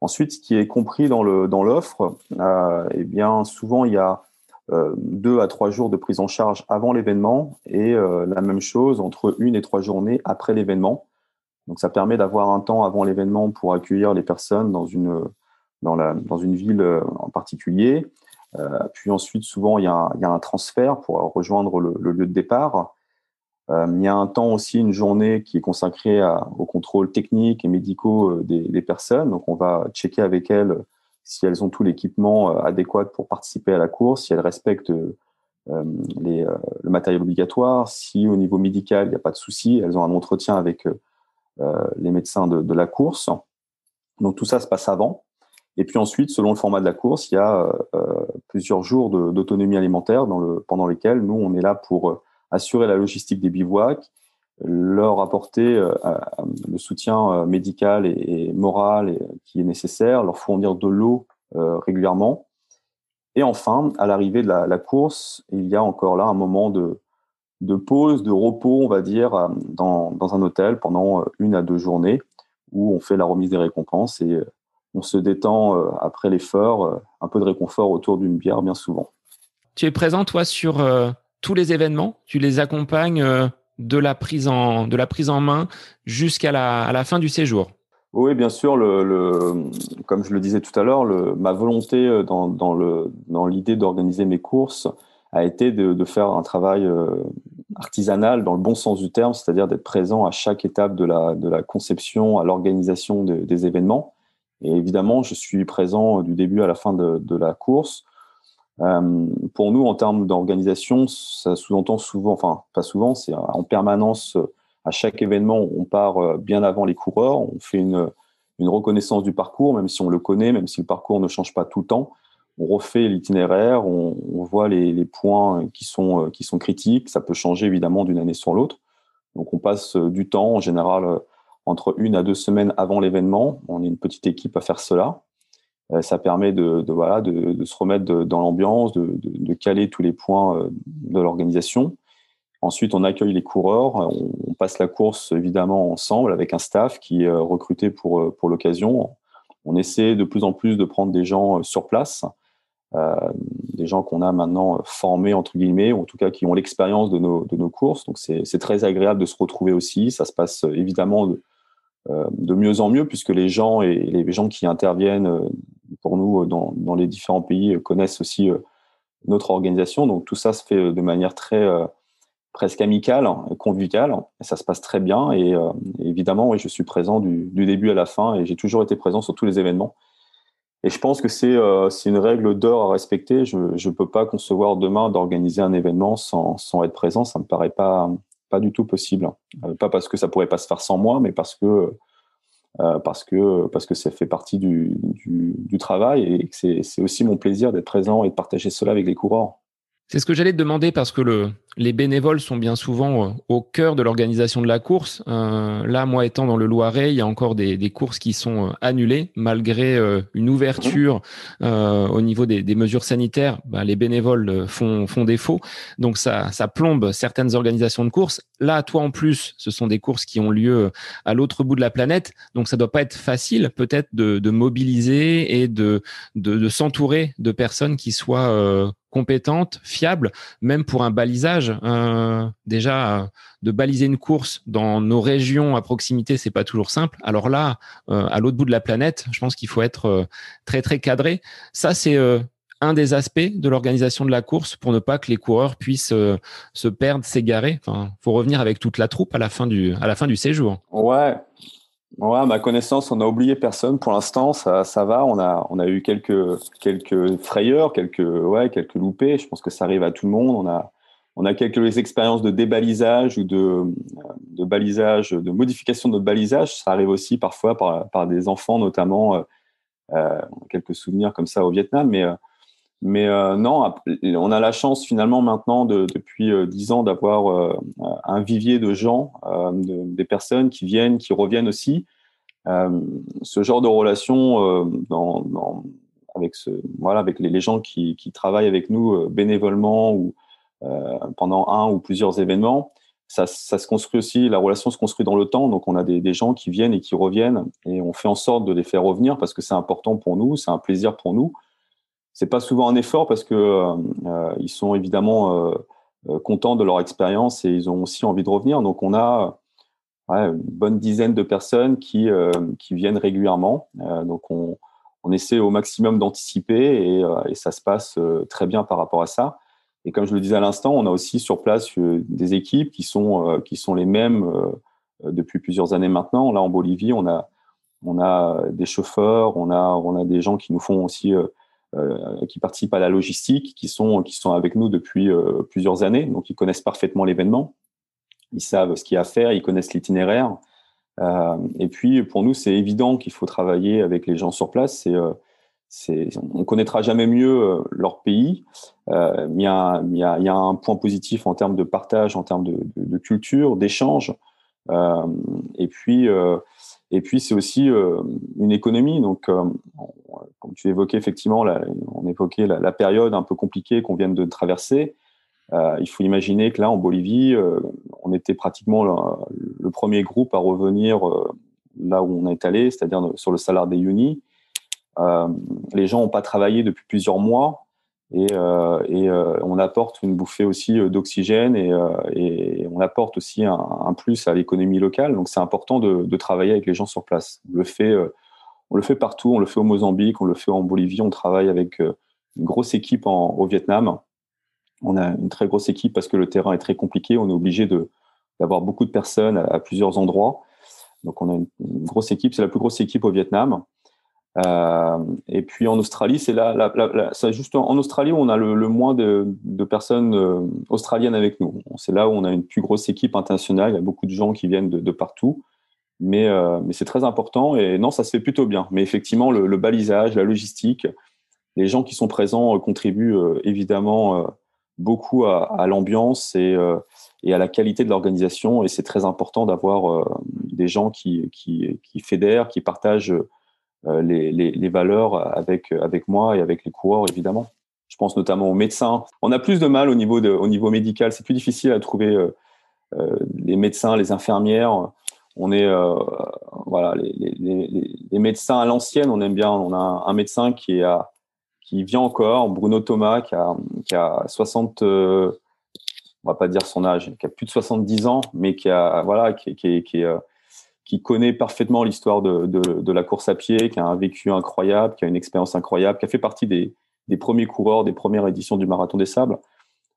Ensuite, ce qui est compris dans le dans l'offre, euh, eh bien souvent il y a euh, deux à trois jours de prise en charge avant l'événement et euh, la même chose entre une et trois journées après l'événement. Donc ça permet d'avoir un temps avant l'événement pour accueillir les personnes dans une dans la dans une ville en particulier. puis ensuite souvent il y, a, il y a un transfert pour rejoindre le lieu de départ. Euh, il y a un temps aussi, une journée qui est consacrée au contrôle technique et médicaux euh, des, personnes. Donc, on va checker avec elles si elles ont tout l'équipement euh, adéquat pour participer à la course, si elles respectent le matériel obligatoire, si au niveau médical, il n'y a pas de souci, elles ont un entretien avec les médecins de, la course. Donc, tout ça se passe avant. Et puis ensuite, selon le format de la course, il y a plusieurs jours d'autonomie alimentaire pendant lesquels nous, on est là pour assurer la logistique des bivouacs, leur apporter euh, le soutien euh, médical et, moral qui est nécessaire, leur fournir de l'eau euh, régulièrement. Et enfin, à l'arrivée de la, course, il y a encore là un moment de, de pause, de repos, on va dire, dans, dans, un hôtel pendant une à deux journées où on fait la remise des récompenses et on se détend après l'effort, un peu de réconfort autour d'une bière bien souvent. Tu es présent, toi, sur tous les événements, tu les accompagnes euh, de la prise en, de la prise en main jusqu'à la, la fin du séjour. Oui, bien sûr. Le, comme je le disais tout à l'heure, ma volonté euh, dans, dans, le, dans l'idée d'organiser mes courses a été de, de faire un travail euh, artisanal dans le bon sens du terme, c'est-à-dire d'être présent à chaque étape de la, de la conception, à l'organisation des événements. Et évidemment, je suis présent du début à la fin de, de la course pour nous, en termes d'organisation, ça sous-entend souvent, enfin pas souvent, c'est en permanence à chaque événement, on part bien avant les coureurs, on fait une, reconnaissance du parcours, même si on le connaît, même si le parcours ne change pas tout le temps. On refait l'itinéraire, on, voit les, points qui sont, euh, qui sont critiques. Ça peut changer évidemment d'une année sur l'autre. Donc on passe euh, du temps, en général, euh, entre une à deux semaines avant l'événement. On est une petite équipe à faire cela. Ça permet de, voilà, de, se remettre dans l'ambiance, de, caler tous les points de l'organisation. Ensuite, on accueille les coureurs, on, passe la course évidemment ensemble avec un staff qui est recruté pour, pour l'occasion. On essaie de plus en plus de prendre des gens sur place, euh, des gens qu'on a maintenant formés, entre guillemets, ou en tout cas qui ont l'expérience de nos, de nos courses. Donc c'est très agréable de se retrouver aussi. Ça se passe évidemment de, euh, de mieux en mieux puisque les gens et les gens qui interviennent euh, pour nous dans, dans les différents pays connaissent aussi notre organisation. Donc tout ça se fait de manière très presque amicale, convicale. Et ça se passe très bien. Et, euh, évidemment, je suis présent du, début à la fin et j'ai toujours été présent sur tous les événements. Et je pense que c'est euh, une règle d'or à respecter. Je ne peux pas concevoir demain d'organiser un événement sans, sans, être présent. Ça me paraît pas, pas du tout possible. Euh, pas parce que ça pourrait pas se faire sans moi, mais parce que euh, parce que parce ça fait partie du, du, du travail et que c'est aussi mon plaisir d'être présent et de partager cela avec les coureurs. C'est ce que j'allais te demander parce que le, les bénévoles sont bien souvent euh, au cœur de l'organisation de la course. Euh, là, moi étant dans le Loiret, il y a encore des, courses qui sont euh, annulées malgré une ouverture au niveau des, mesures sanitaires. Bah, les bénévoles font, défaut, donc ça, plombe certaines organisations de courses. Là, toi en plus, ce sont des courses qui ont lieu à l'autre bout de la planète, donc ça doit pas être facile peut-être de, mobiliser et de s'entourer de personnes qui soient compétente, fiable, même pour un balisage. Euh, déjà, euh, de baliser une course dans nos régions à proximité, c'est pas toujours simple. Alors là, euh, à l'autre bout de la planète, je pense qu'il faut être très très cadré. Ça, c'est un des aspects de l'organisation de la course pour ne pas que les coureurs puissent se perdre, s'égarer. Enfin, faut revenir avec toute la troupe à la fin du à la fin du séjour. Ouais, Ouais, à ma connaissance, on n'a oublié personne pour l'instant. Ça, va. On a, on a eu quelques, quelques frayeurs, quelques, ouais, quelques loupés. Je pense que ça arrive à tout le monde. On a, on a quelques expériences de débalisage ou de, de balisage, de modification de notre balisage. Ça arrive aussi parfois par, par des enfants, notamment. Euh, euh quelques souvenirs comme ça au Vietnam, mais euh, mais euh, non, on a la chance finalement maintenant de, depuis euh, dix ans d'avoir euh, un vivier de gens, de, des personnes qui viennent, qui reviennent aussi. ce genre de relation avec, les, gens qui, travaillent avec nous bénévolement ou pendant un ou plusieurs événements, ça, se construit aussi, la relation se construit dans le temps. Donc on a des gens qui viennent et qui reviennent et on fait en sorte de les faire revenir parce que c'est important pour nous, c'est un plaisir pour nous c'est pas souvent un effort parce que euh, euh, ils sont évidemment euh, contents de leur expérience et ils ont aussi envie de revenir. Donc on a une bonne dizaine de personnes qui qui viennent régulièrement. donc on, on essaie au maximum d'anticiper et, et, ça se passe très bien par rapport à ça. Et comme je le disais à l'instant, on a aussi sur place des équipes qui sont qui sont les mêmes depuis plusieurs années maintenant. Là en Bolivie, on a on a des chauffeurs, on a on a des gens qui nous font aussi qui participent à la logistique, qui sont, qui sont avec nous depuis euh, plusieurs années, donc ils connaissent parfaitement l'événement, ils savent ce qu'il y a à faire, ils connaissent l'itinéraire. Euh, et puis pour nous, c'est évident qu'il faut travailler avec les gens sur place. C'est on connaîtra jamais mieux leur pays, euh, il y, a, il, y il y, a, un point positif en termes de partage, en termes de, culture, d'échange, euh, et puis euh, et puis c'est aussi une économie. Donc comme tu évoquais effectivement, on évoquait la, période un peu compliquée qu'on vient de traverser. Euh, il faut imaginer que là, en Bolivie, euh, on était pratiquement le, premier groupe à revenir euh, là où on est allé, c'est-à-dire sur le salaire des Uni. les gens n'ont pas travaillé depuis plusieurs mois et, et on apporte une bouffée aussi d'oxygène et, on apporte aussi un, plus à l'économie locale. Donc c'est important de, travailler avec les gens sur place. le fait on le fait partout, on le fait au Mozambique, on le fait en Bolivie, on travaille avec euh, une grosse équipe au Vietnam. On a une très grosse équipe parce que le terrain est très compliqué, on est obligé d'avoir beaucoup de personnes à, plusieurs endroits. Donc on a une, grosse équipe, c'est la plus grosse équipe au Vietnam. Euh, et puis en Australie, c'est là, c'est juste en Australie où on a le, moins de, personnes euh, australiennes avec nous. C'est là où on a une plus grosse équipe internationale. Il y a beaucoup de gens qui viennent de, partout. Mais, euh, mais c'est très important et non, ça se fait plutôt bien. Mais effectivement, le, balisage, la logistique, les gens qui sont présents contribuent évidemment beaucoup à, l'ambiance et, et, à la qualité de l'organisation. Et c'est très important d'avoir des gens qui, qui, qui fédèrent, qui partagent euh, les, valeurs avec, avec moi et avec les coureurs, évidemment. Je pense notamment aux médecins. On a plus de mal au niveau, de, au niveau médical. C'est plus difficile à trouver euh, euh, les médecins, les infirmières. On est, voilà, les, médecins à l'ancienne, on aime bien. On a un, médecin qui, qui vient encore, Bruno Thomas, qui a, qui a 60, on va pas dire son âge, qui a plus de 70 ans, mais qui a, voilà, qui, qui, qui est qui connaît parfaitement l'histoire de, de, la course à pied, qui a un vécu incroyable, qui a une expérience incroyable, qui a fait partie des, des premiers coureurs des premières éditions du Marathon des Sables,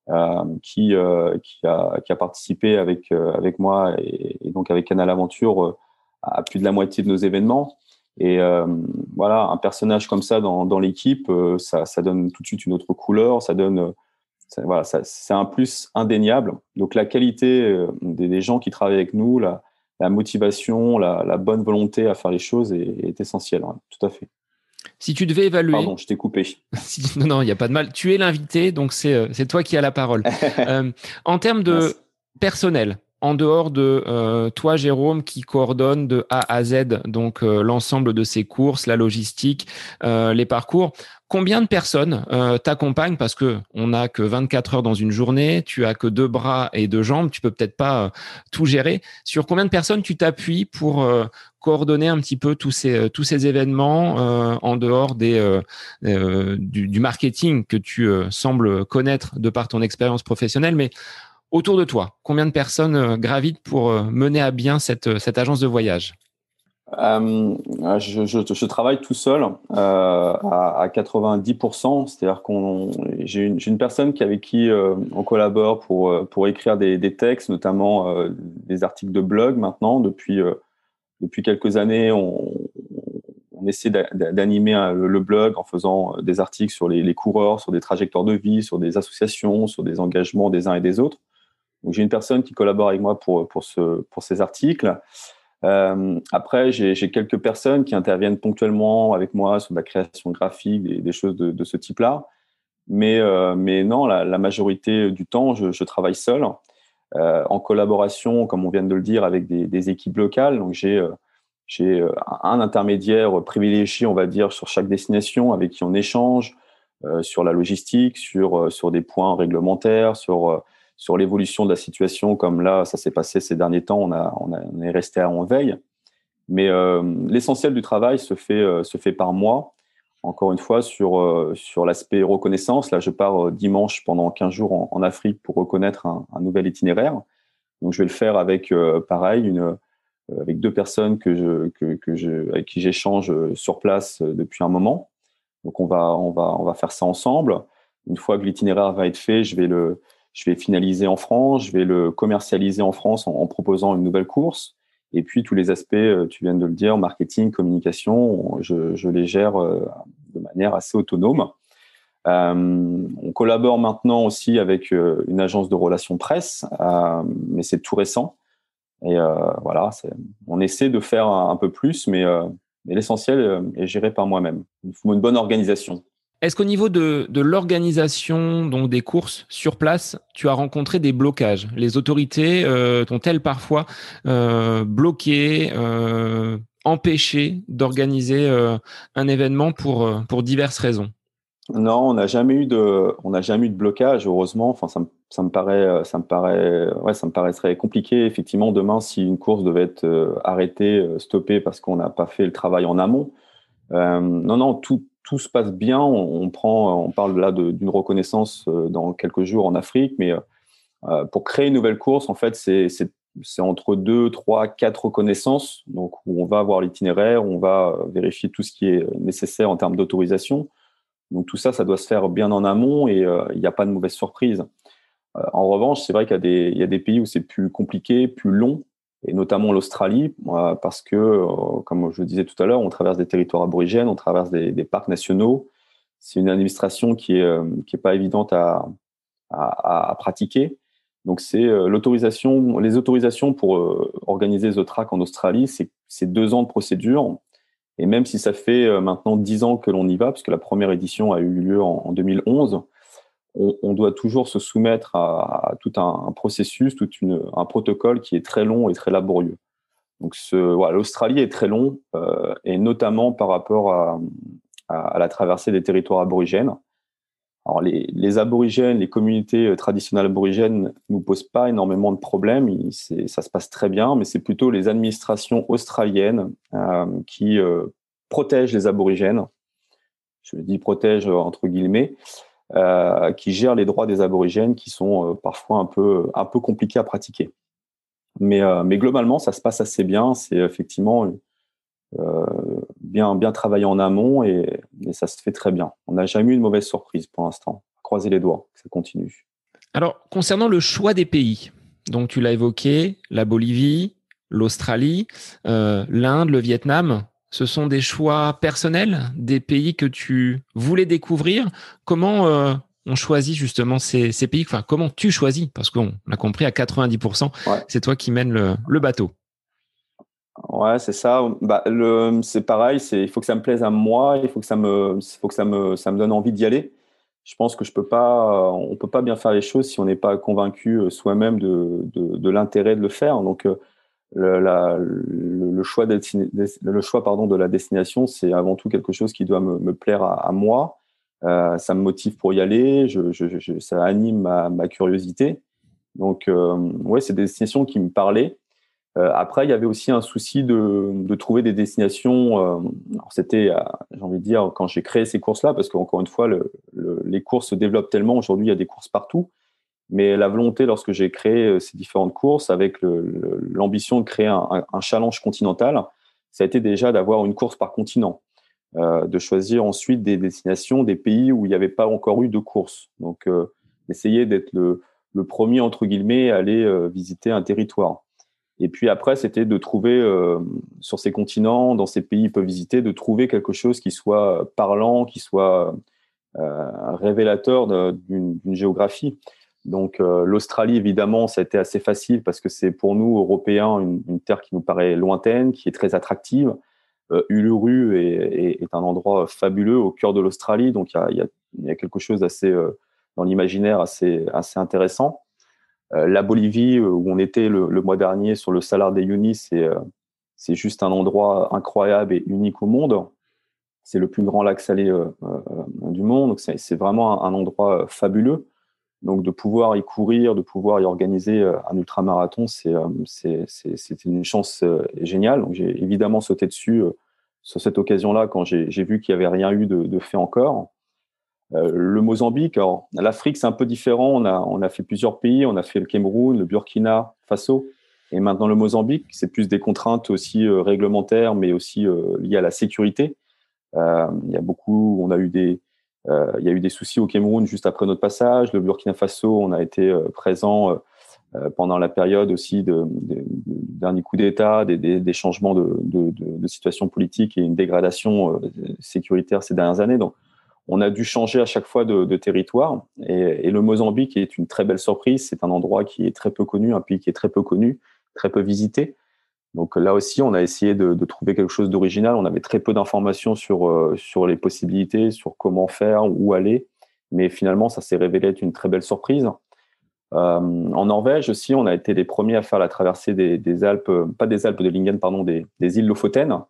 euh, qui, euh, qui, a, qui, a, participé avec, euh, avec moi et, donc avec Canal Aventure à plus de la moitié de nos événements. Et voilà, un personnage comme ça dans, dans l'équipe, ça, ça, donne tout de suite une autre couleur, ça donne, voilà, c'est un plus indéniable. Donc la qualité des, gens qui travaillent avec nous, la, la motivation, la, bonne volonté à faire les choses est, essentielle. tout à fait. Si tu devais évaluer. Pardon, je t'ai coupé. [LAUGHS] non, non, il n'y a pas de mal. Tu es l'invité, donc c'est euh, toi qui as la parole. [LAUGHS] Euh, en termes de personnel, en dehors de euh, toi, Jérôme, qui coordonne de A à Z, donc l'ensemble de ces courses, la logistique, les parcours, Combien de personnes euh, t'accompagnent? Parce que on n'a que 24 heures dans une journée, tu as que deux bras et deux jambes, tu peux peut-être pas euh, tout gérer. Sur combien de personnes tu t'appuies pour euh, coordonner un petit peu tous ces ces événements en dehors du, marketing que tu sembles connaître de par ton expérience professionnelle, mais autour de toi, combien de personnes gravitent pour mener à bien cette cette agence de voyage? Euh, je, travaille tout seul euh, à, à 90%, c'est-à-dire qu'on j'ai une, personne avec qui euh, on collabore pour, pour écrire des, textes, notamment des articles de blog maintenant. Depuis, depuis quelques années, on, essaie d'animer le blog en faisant des articles sur les, les, coureurs, sur des trajectoires de vie, sur des associations, sur des engagements des uns et des autres. J'ai une personne qui collabore avec moi pour, pour, ce, pour ces articles. Euh, après, j'ai quelques personnes qui interviennent ponctuellement avec moi sur la création graphique, des, des choses de, ce type-là. Mais, euh, non, la, majorité du temps, je, travaille seul, euh, en collaboration, comme on vient de le dire, avec des, équipes locales. Donc, j'ai un intermédiaire privilégié, on va dire, sur chaque destination, avec qui on échange sur la logistique, sur, sur des points réglementaires, sur sur l'évolution de la situation, comme là, ça s'est passé ces derniers temps, on, a, on, est resté en veille. Mais euh, l'essentiel du travail se fait, euh, se fait par mois. Encore une fois, sur, euh, sur l'aspect reconnaissance, là, je pars dimanche pendant 15 jours en, Afrique pour reconnaître un, nouvel itinéraire. Donc, je vais le faire avec, pareil, une, avec deux personnes que je, que, que avec qui j'échange sur place depuis un moment. Donc, on va, on, va, on va faire ça ensemble. Une fois que l'itinéraire va être fait, je vais le, je vais finaliser en France, je vais le commercialiser en France en, proposant une nouvelle course. Et puis tous les aspects, euh, tu viens de le dire, marketing, communication, je, les gère euh, de manière assez autonome. Euh, on collabore maintenant aussi avec une agence de relations presse, mais c'est tout récent. Et voilà, on essaie de faire un, un peu plus, mais, mais l'essentiel est géré par moi-même. Il faut une bonne organisation. Est-ce qu'au niveau de, de l'organisation des courses sur place, tu as rencontré des blocages? Les autorités euh, t'ont-elles parfois euh, bloqué, euh, empêché d'organiser euh, un événement pour, pour diverses raisons? Non, on n'a jamais eu de, on n'a jamais eu de blocage. Heureusement, enfin, ça, ça, me paraît, ça me paraît, ouais, ça me paraîtrait compliqué. Effectivement, demain, si une course devait être arrêtée, stoppée parce qu'on n'a pas fait le travail en amont. non, non, tout, tout se passe bien. On, prend, on parle là d'une reconnaissance euh, dans quelques jours en Afrique, mais euh, pour créer une nouvelle course, en fait, c'est entre deux, trois, quatre reconnaissances. Donc, où on va voir l'itinéraire, on va vérifier tout ce qui est nécessaire en termes d'autorisation. Donc, tout ça, ça doit se faire bien en amont et euh, il n'y a pas de mauvaise surprise. en revanche, c'est vrai qu'il y, a des pays où c'est plus compliqué, plus long. Et notamment l'Australie, parce que, comme je le disais tout à l'heure, on traverse des territoires aborigènes, on traverse des, parcs nationaux. C'est une administration qui est, qui est pas évidente à, à, pratiquer. Donc, c'est l'autorisation, les autorisations pour organiser The Track en Australie, c'est deux ans de procédure. Et même si ça fait maintenant dix ans que l'on y va, puisque la première édition a eu lieu en, 2011, on, doit toujours se soumettre à, tout un, processus, tout un protocole qui est très long et très laborieux. Donc, l'Australie est très long, euh, et notamment par rapport à, la traversée des territoires aborigènes. Alors, les, aborigènes, les communautés euh, traditionnelles aborigènes nous posent pas énormément de problèmes, ça se passe très bien, mais c'est plutôt les administrations australiennes euh, qui protègent les aborigènes. Je dis protègent entre guillemets, euh, qui gèrent les droits des aborigènes qui sont euh, parfois un peu, un peu compliqués à pratiquer. Mais, euh, mais globalement, ça se passe assez bien. C'est effectivement bien, bien travaillé en amont et, ça se fait très bien. On n'a jamais eu une mauvaise surprise pour l'instant. Croisez les doigts, ça continue. Alors, concernant le choix des pays, donc tu l'as évoqué, la Bolivie, l'Australie, l'Inde, le Vietnam, ce sont des choix personnels, des pays que tu voulais découvrir. Comment euh, on choisit justement ces, pays? Enfin, comment tu choisis? Parce qu'on a compris à 90%, c'est toi qui mènes le, bateau. Ouais, c'est ça. Bah, c'est pareil. C'est il faut que ça me plaise à moi. Il faut que ça me, faut que ça me, ça me donne envie d'y aller. Je pense que je peux pas, on peut pas bien faire les choses si on n'est pas convaincu euh, soi-même de, de, l'intérêt de le faire. Donc euh, le, choix, de la destination, c'est avant tout quelque chose qui doit me, plaire à, moi. Euh, ça me motive pour y aller, ça anime ma, curiosité. Donc, euh, ouais, c'est des destinations qui me parlaient. Euh, après, il y avait aussi un souci de, trouver des destinations. Euh, c'était, j'ai envie de dire, quand j'ai créé ces courses-là, parce qu'encore une fois, le, les courses se développent tellement. Aujourd'hui, il y a des courses partout. Mais la volonté, lorsque j'ai créé euh, ces différentes courses, avec l'ambition de créer un, challenge continental, ça a été déjà d'avoir une course par continent, euh, de choisir ensuite des destinations, des pays où il n'y avait pas encore eu de course. Donc, euh, essayer d'être le, premier, entre guillemets, à aller euh, visiter un territoire. Et puis après, c'était de trouver sur ces continents, dans ces pays peu visités, de trouver quelque chose qui soit parlant, qui soit révélateur d'une géographie. Donc euh, l'Australie, évidemment, ça a été assez facile parce que c'est pour nous, Européens, une, terre qui nous paraît lointaine, qui est très attractive. Euh, Uluru est, un endroit fabuleux au cœur de l'Australie, donc il y a, quelque chose d'assez euh, dans l'imaginaire assez, intéressant. La Bolivie, où on était le, mois dernier sur le Salar de Uyuni, c'est c'est juste un endroit incroyable et unique au monde. C'est le plus grand lac salé du monde, donc c'est vraiment un endroit fabuleux. Donc de pouvoir y courir, de pouvoir y organiser euh, un ultramarathon, c'est euh, une chance euh, géniale. Donc j'ai évidemment sauté dessus sur cette occasion-là quand j'ai vu qu'il n'y avait rien eu de, fait encore. le Mozambique, l'Afrique c'est un peu différent. On a on a fait plusieurs pays, on a fait le Cameroun, le Burkina Faso, et maintenant le Mozambique. C'est plus des contraintes aussi réglementaires, mais aussi liées à la sécurité. il y a beaucoup, on a eu des il y a eu des soucis au Cameroun juste après notre passage. Le Burkina Faso, on a été euh, présent euh, pendant la période aussi de, de, dernier coup d'État, des, changements de, de, situation politique et une dégradation sécuritaire ces dernières années. Donc, on a dû changer à chaque fois de, territoire. Et, et, le Mozambique est une très belle surprise. C'est un endroit qui est très peu connu, un pays qui est très peu connu, très peu visité. Donc là aussi, on a essayé de, trouver quelque chose d'original. On avait très peu d'informations sur, euh, sur les possibilités, sur comment faire, où aller. Mais finalement, ça s'est révélé être une très belle surprise. Euh, en Norvège aussi, on a été les premiers à faire la traversée des, Alpes, pas des Alpes de Lingen, pardon, des, des, îles Lofoten.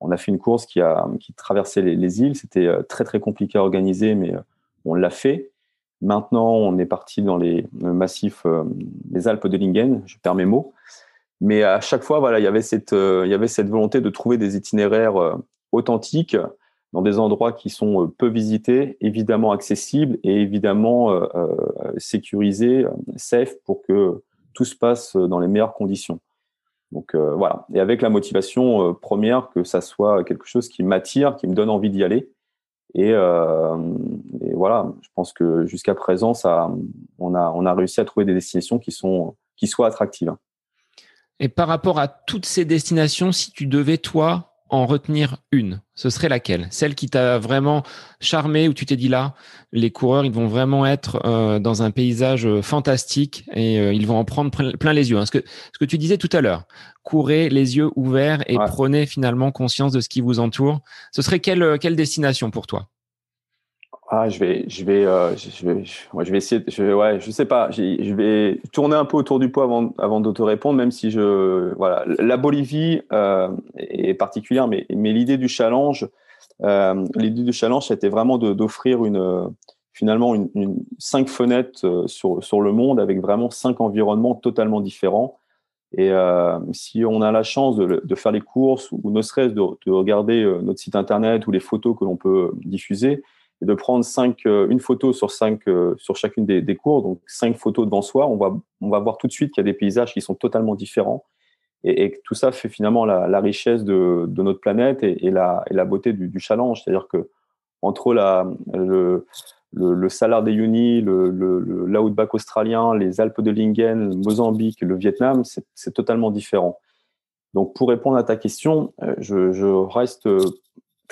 On a fait une course qui a qui traversait les, les îles. C'était euh, très très compliqué à organiser, mais euh, on l'a fait. Maintenant, on est parti dans les massifs des Alpes de Lingen. Je perds mes mots. Mais à chaque fois, voilà, il y avait cette, euh, volonté de trouver des itinéraires euh, authentiques dans des endroits qui sont euh, peu visités, évidemment accessibles et évidemment sécurisés, safe pour que tout se passe dans les meilleures conditions. Donc voilà, et avec la motivation première que ça soit quelque chose qui m'attire, qui me donne envie d'y aller. Et, et, voilà, je pense que jusqu'à présent, ça, on a, on a réussi à trouver des destinations qui sont, qui soient attractives. Et par rapport à toutes ces destinations, si tu devais, toi, en retenir une, ce serait laquelle? Celle qui t'a vraiment charmé, où tu t'es dit là, les coureurs, ils vont vraiment être euh, dans un paysage euh, fantastique et euh, ils vont en prendre plein les yeux. Hein. Ce, que, ce que tu disais tout à l'heure, courez les yeux ouverts et prenez finalement conscience de ce qui vous entoure. Ce serait quelle, quelle destination pour toi? Ah, je vais, je vais, euh, je vais, je, vais essayer. Je, ouais, je sais pas. Je vais tourner un peu autour du pot avant, avant de te répondre, même si je, voilà, la Bolivie euh, est particulière, mais, mais l'idée du challenge, euh, l'idée du challenge, c'était vraiment d'offrir une, finalement, une, cinq fenêtres sur sur le monde avec vraiment cinq environnements totalement différents. Et si on a la chance de, faire les courses ou ne serait-ce de regarder notre site internet ou les photos que l'on peut diffuser et de prendre cinq, euh, une photo sur cinq euh, sur chacune des, cours, donc cinq photos devant soi, on va, on va voir tout de suite qu'il y a des paysages qui sont totalement différents et, tout ça fait finalement la, richesse de, notre planète et, la, et la beauté du, challenge. C'est-à-dire que entre la, le, le, Salar des Uyuni, le, le, l'outback australien, les Alpes de Lingen, le Mozambique, le Vietnam, c'est, c'est totalement différent. Donc, pour répondre à ta question, euh, je reste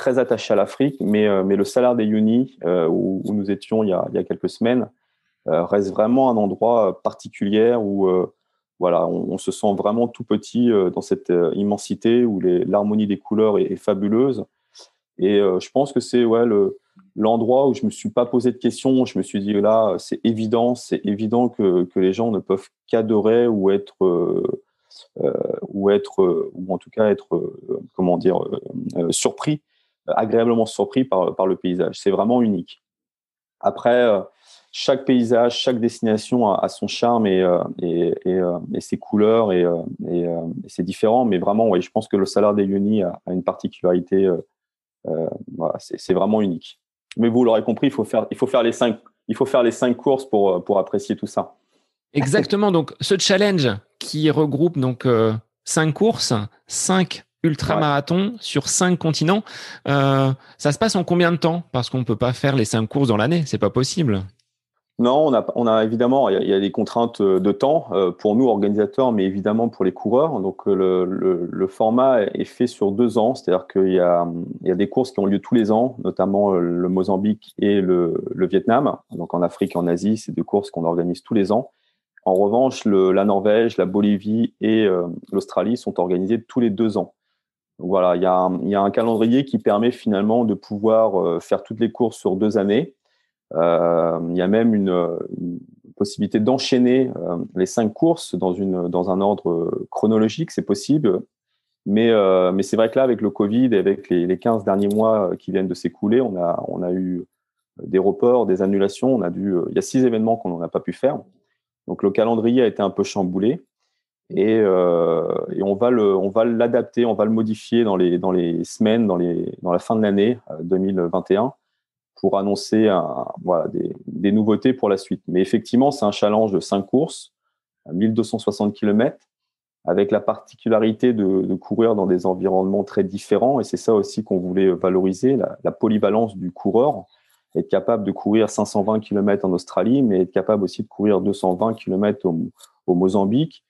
très attaché à l'Afrique, mais, euh, mais le Salar des Uyuni, euh, où, nous étions il y a, il y a quelques semaines, euh, reste vraiment un endroit particulier où voilà, on, se sent vraiment tout petit dans cette immensité où l'harmonie des couleurs est, fabuleuse. Et je pense que c'est ouais, le, l'endroit où je me suis pas posé de questions. Je me suis dit là, c'est évident, c'est évident que, que les gens ne peuvent qu'adorer ou être ou être ou en tout cas être comment dire surpris agréablement surpris par, par le paysage. C'est vraiment unique. Après, euh, chaque paysage, chaque destination a, son charme et, euh, et, et, euh, ses couleurs et, c'est différent. Mais vraiment, ouais, je pense que le Salar des Uyuni a, une particularité. Euh, c'est vraiment unique. Mais vous l'aurez compris, il faut faire, il faut faire les cinq, il faut faire les cinq courses pour pour apprécier tout ça. Exactement. Donc, ce challenge qui regroupe donc euh, cinq courses, cinq ultra-marathon sur cinq continents. Euh, ça se passe en combien de temps? Parce qu'on ne peut pas faire les cinq courses dans l'année, c'est pas possible. Non, on a, évidemment, il y, a, des contraintes de temps euh, pour nous organisateurs, mais évidemment pour les coureurs. Donc le, format est fait sur deux ans, c'est-à-dire qu'il y a, des courses qui ont lieu tous les ans, notamment euh, le Mozambique et le, Vietnam. Donc en Afrique et en Asie, c'est deux courses qu'on organise tous les ans. En revanche, la Norvège, la Bolivie et euh, l'Australie sont organisées tous les deux ans voilà, il y, a un, calendrier qui permet finalement de pouvoir euh, faire toutes les courses sur deux années. Euh, il y a même une, possibilité d'enchaîner euh, les cinq courses dans, un ordre chronologique, c'est possible. Mais, mais c'est vrai que là, avec le Covid et avec les, les 15 derniers mois qui viennent de s'écouler, on a, on a eu des reports, des annulations. On a dû, il y a six événements qu'on n'a pas pu faire. Donc le calendrier a été un peu chamboulé et, euh, et, on va le, on va l'adapter, on va le modifier dans les dans les semaines, dans les dans la fin de l'année 2021 euh, pour annoncer des, nouveautés pour la suite. Mais effectivement, c'est un challenge de cinq courses, 1260 km, avec la particularité de, courir dans des environnements très différents. Et c'est ça aussi qu'on voulait valoriser, la, polyvalence du coureur, être capable de courir 520 km en Australie, mais être capable aussi de courir 220 km au, Mozambique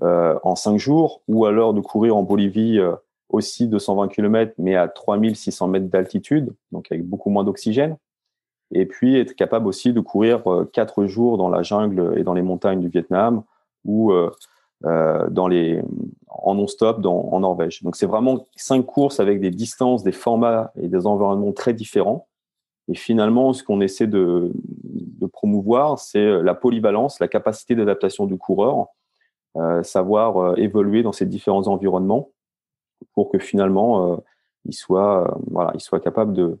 en cinq jours, ou alors de courir en Bolivie euh, aussi 220 km, mais à 3600 mètres d'altitude, donc avec beaucoup moins d'oxygène. Et puis être capable aussi de courir euh, quatre jours dans la jungle et dans les montagnes du Vietnam ou euh, dans les, en non-stop en Norvège. Donc c'est vraiment cinq courses avec des distances, des formats et des environnements très différents. Et finalement, ce qu'on essaie de, promouvoir, c'est la polyvalence, la capacité d'adaptation du coureur euh, savoir euh, évoluer dans ces différents environnements pour que finalement euh, il soit voilà, il soit capable de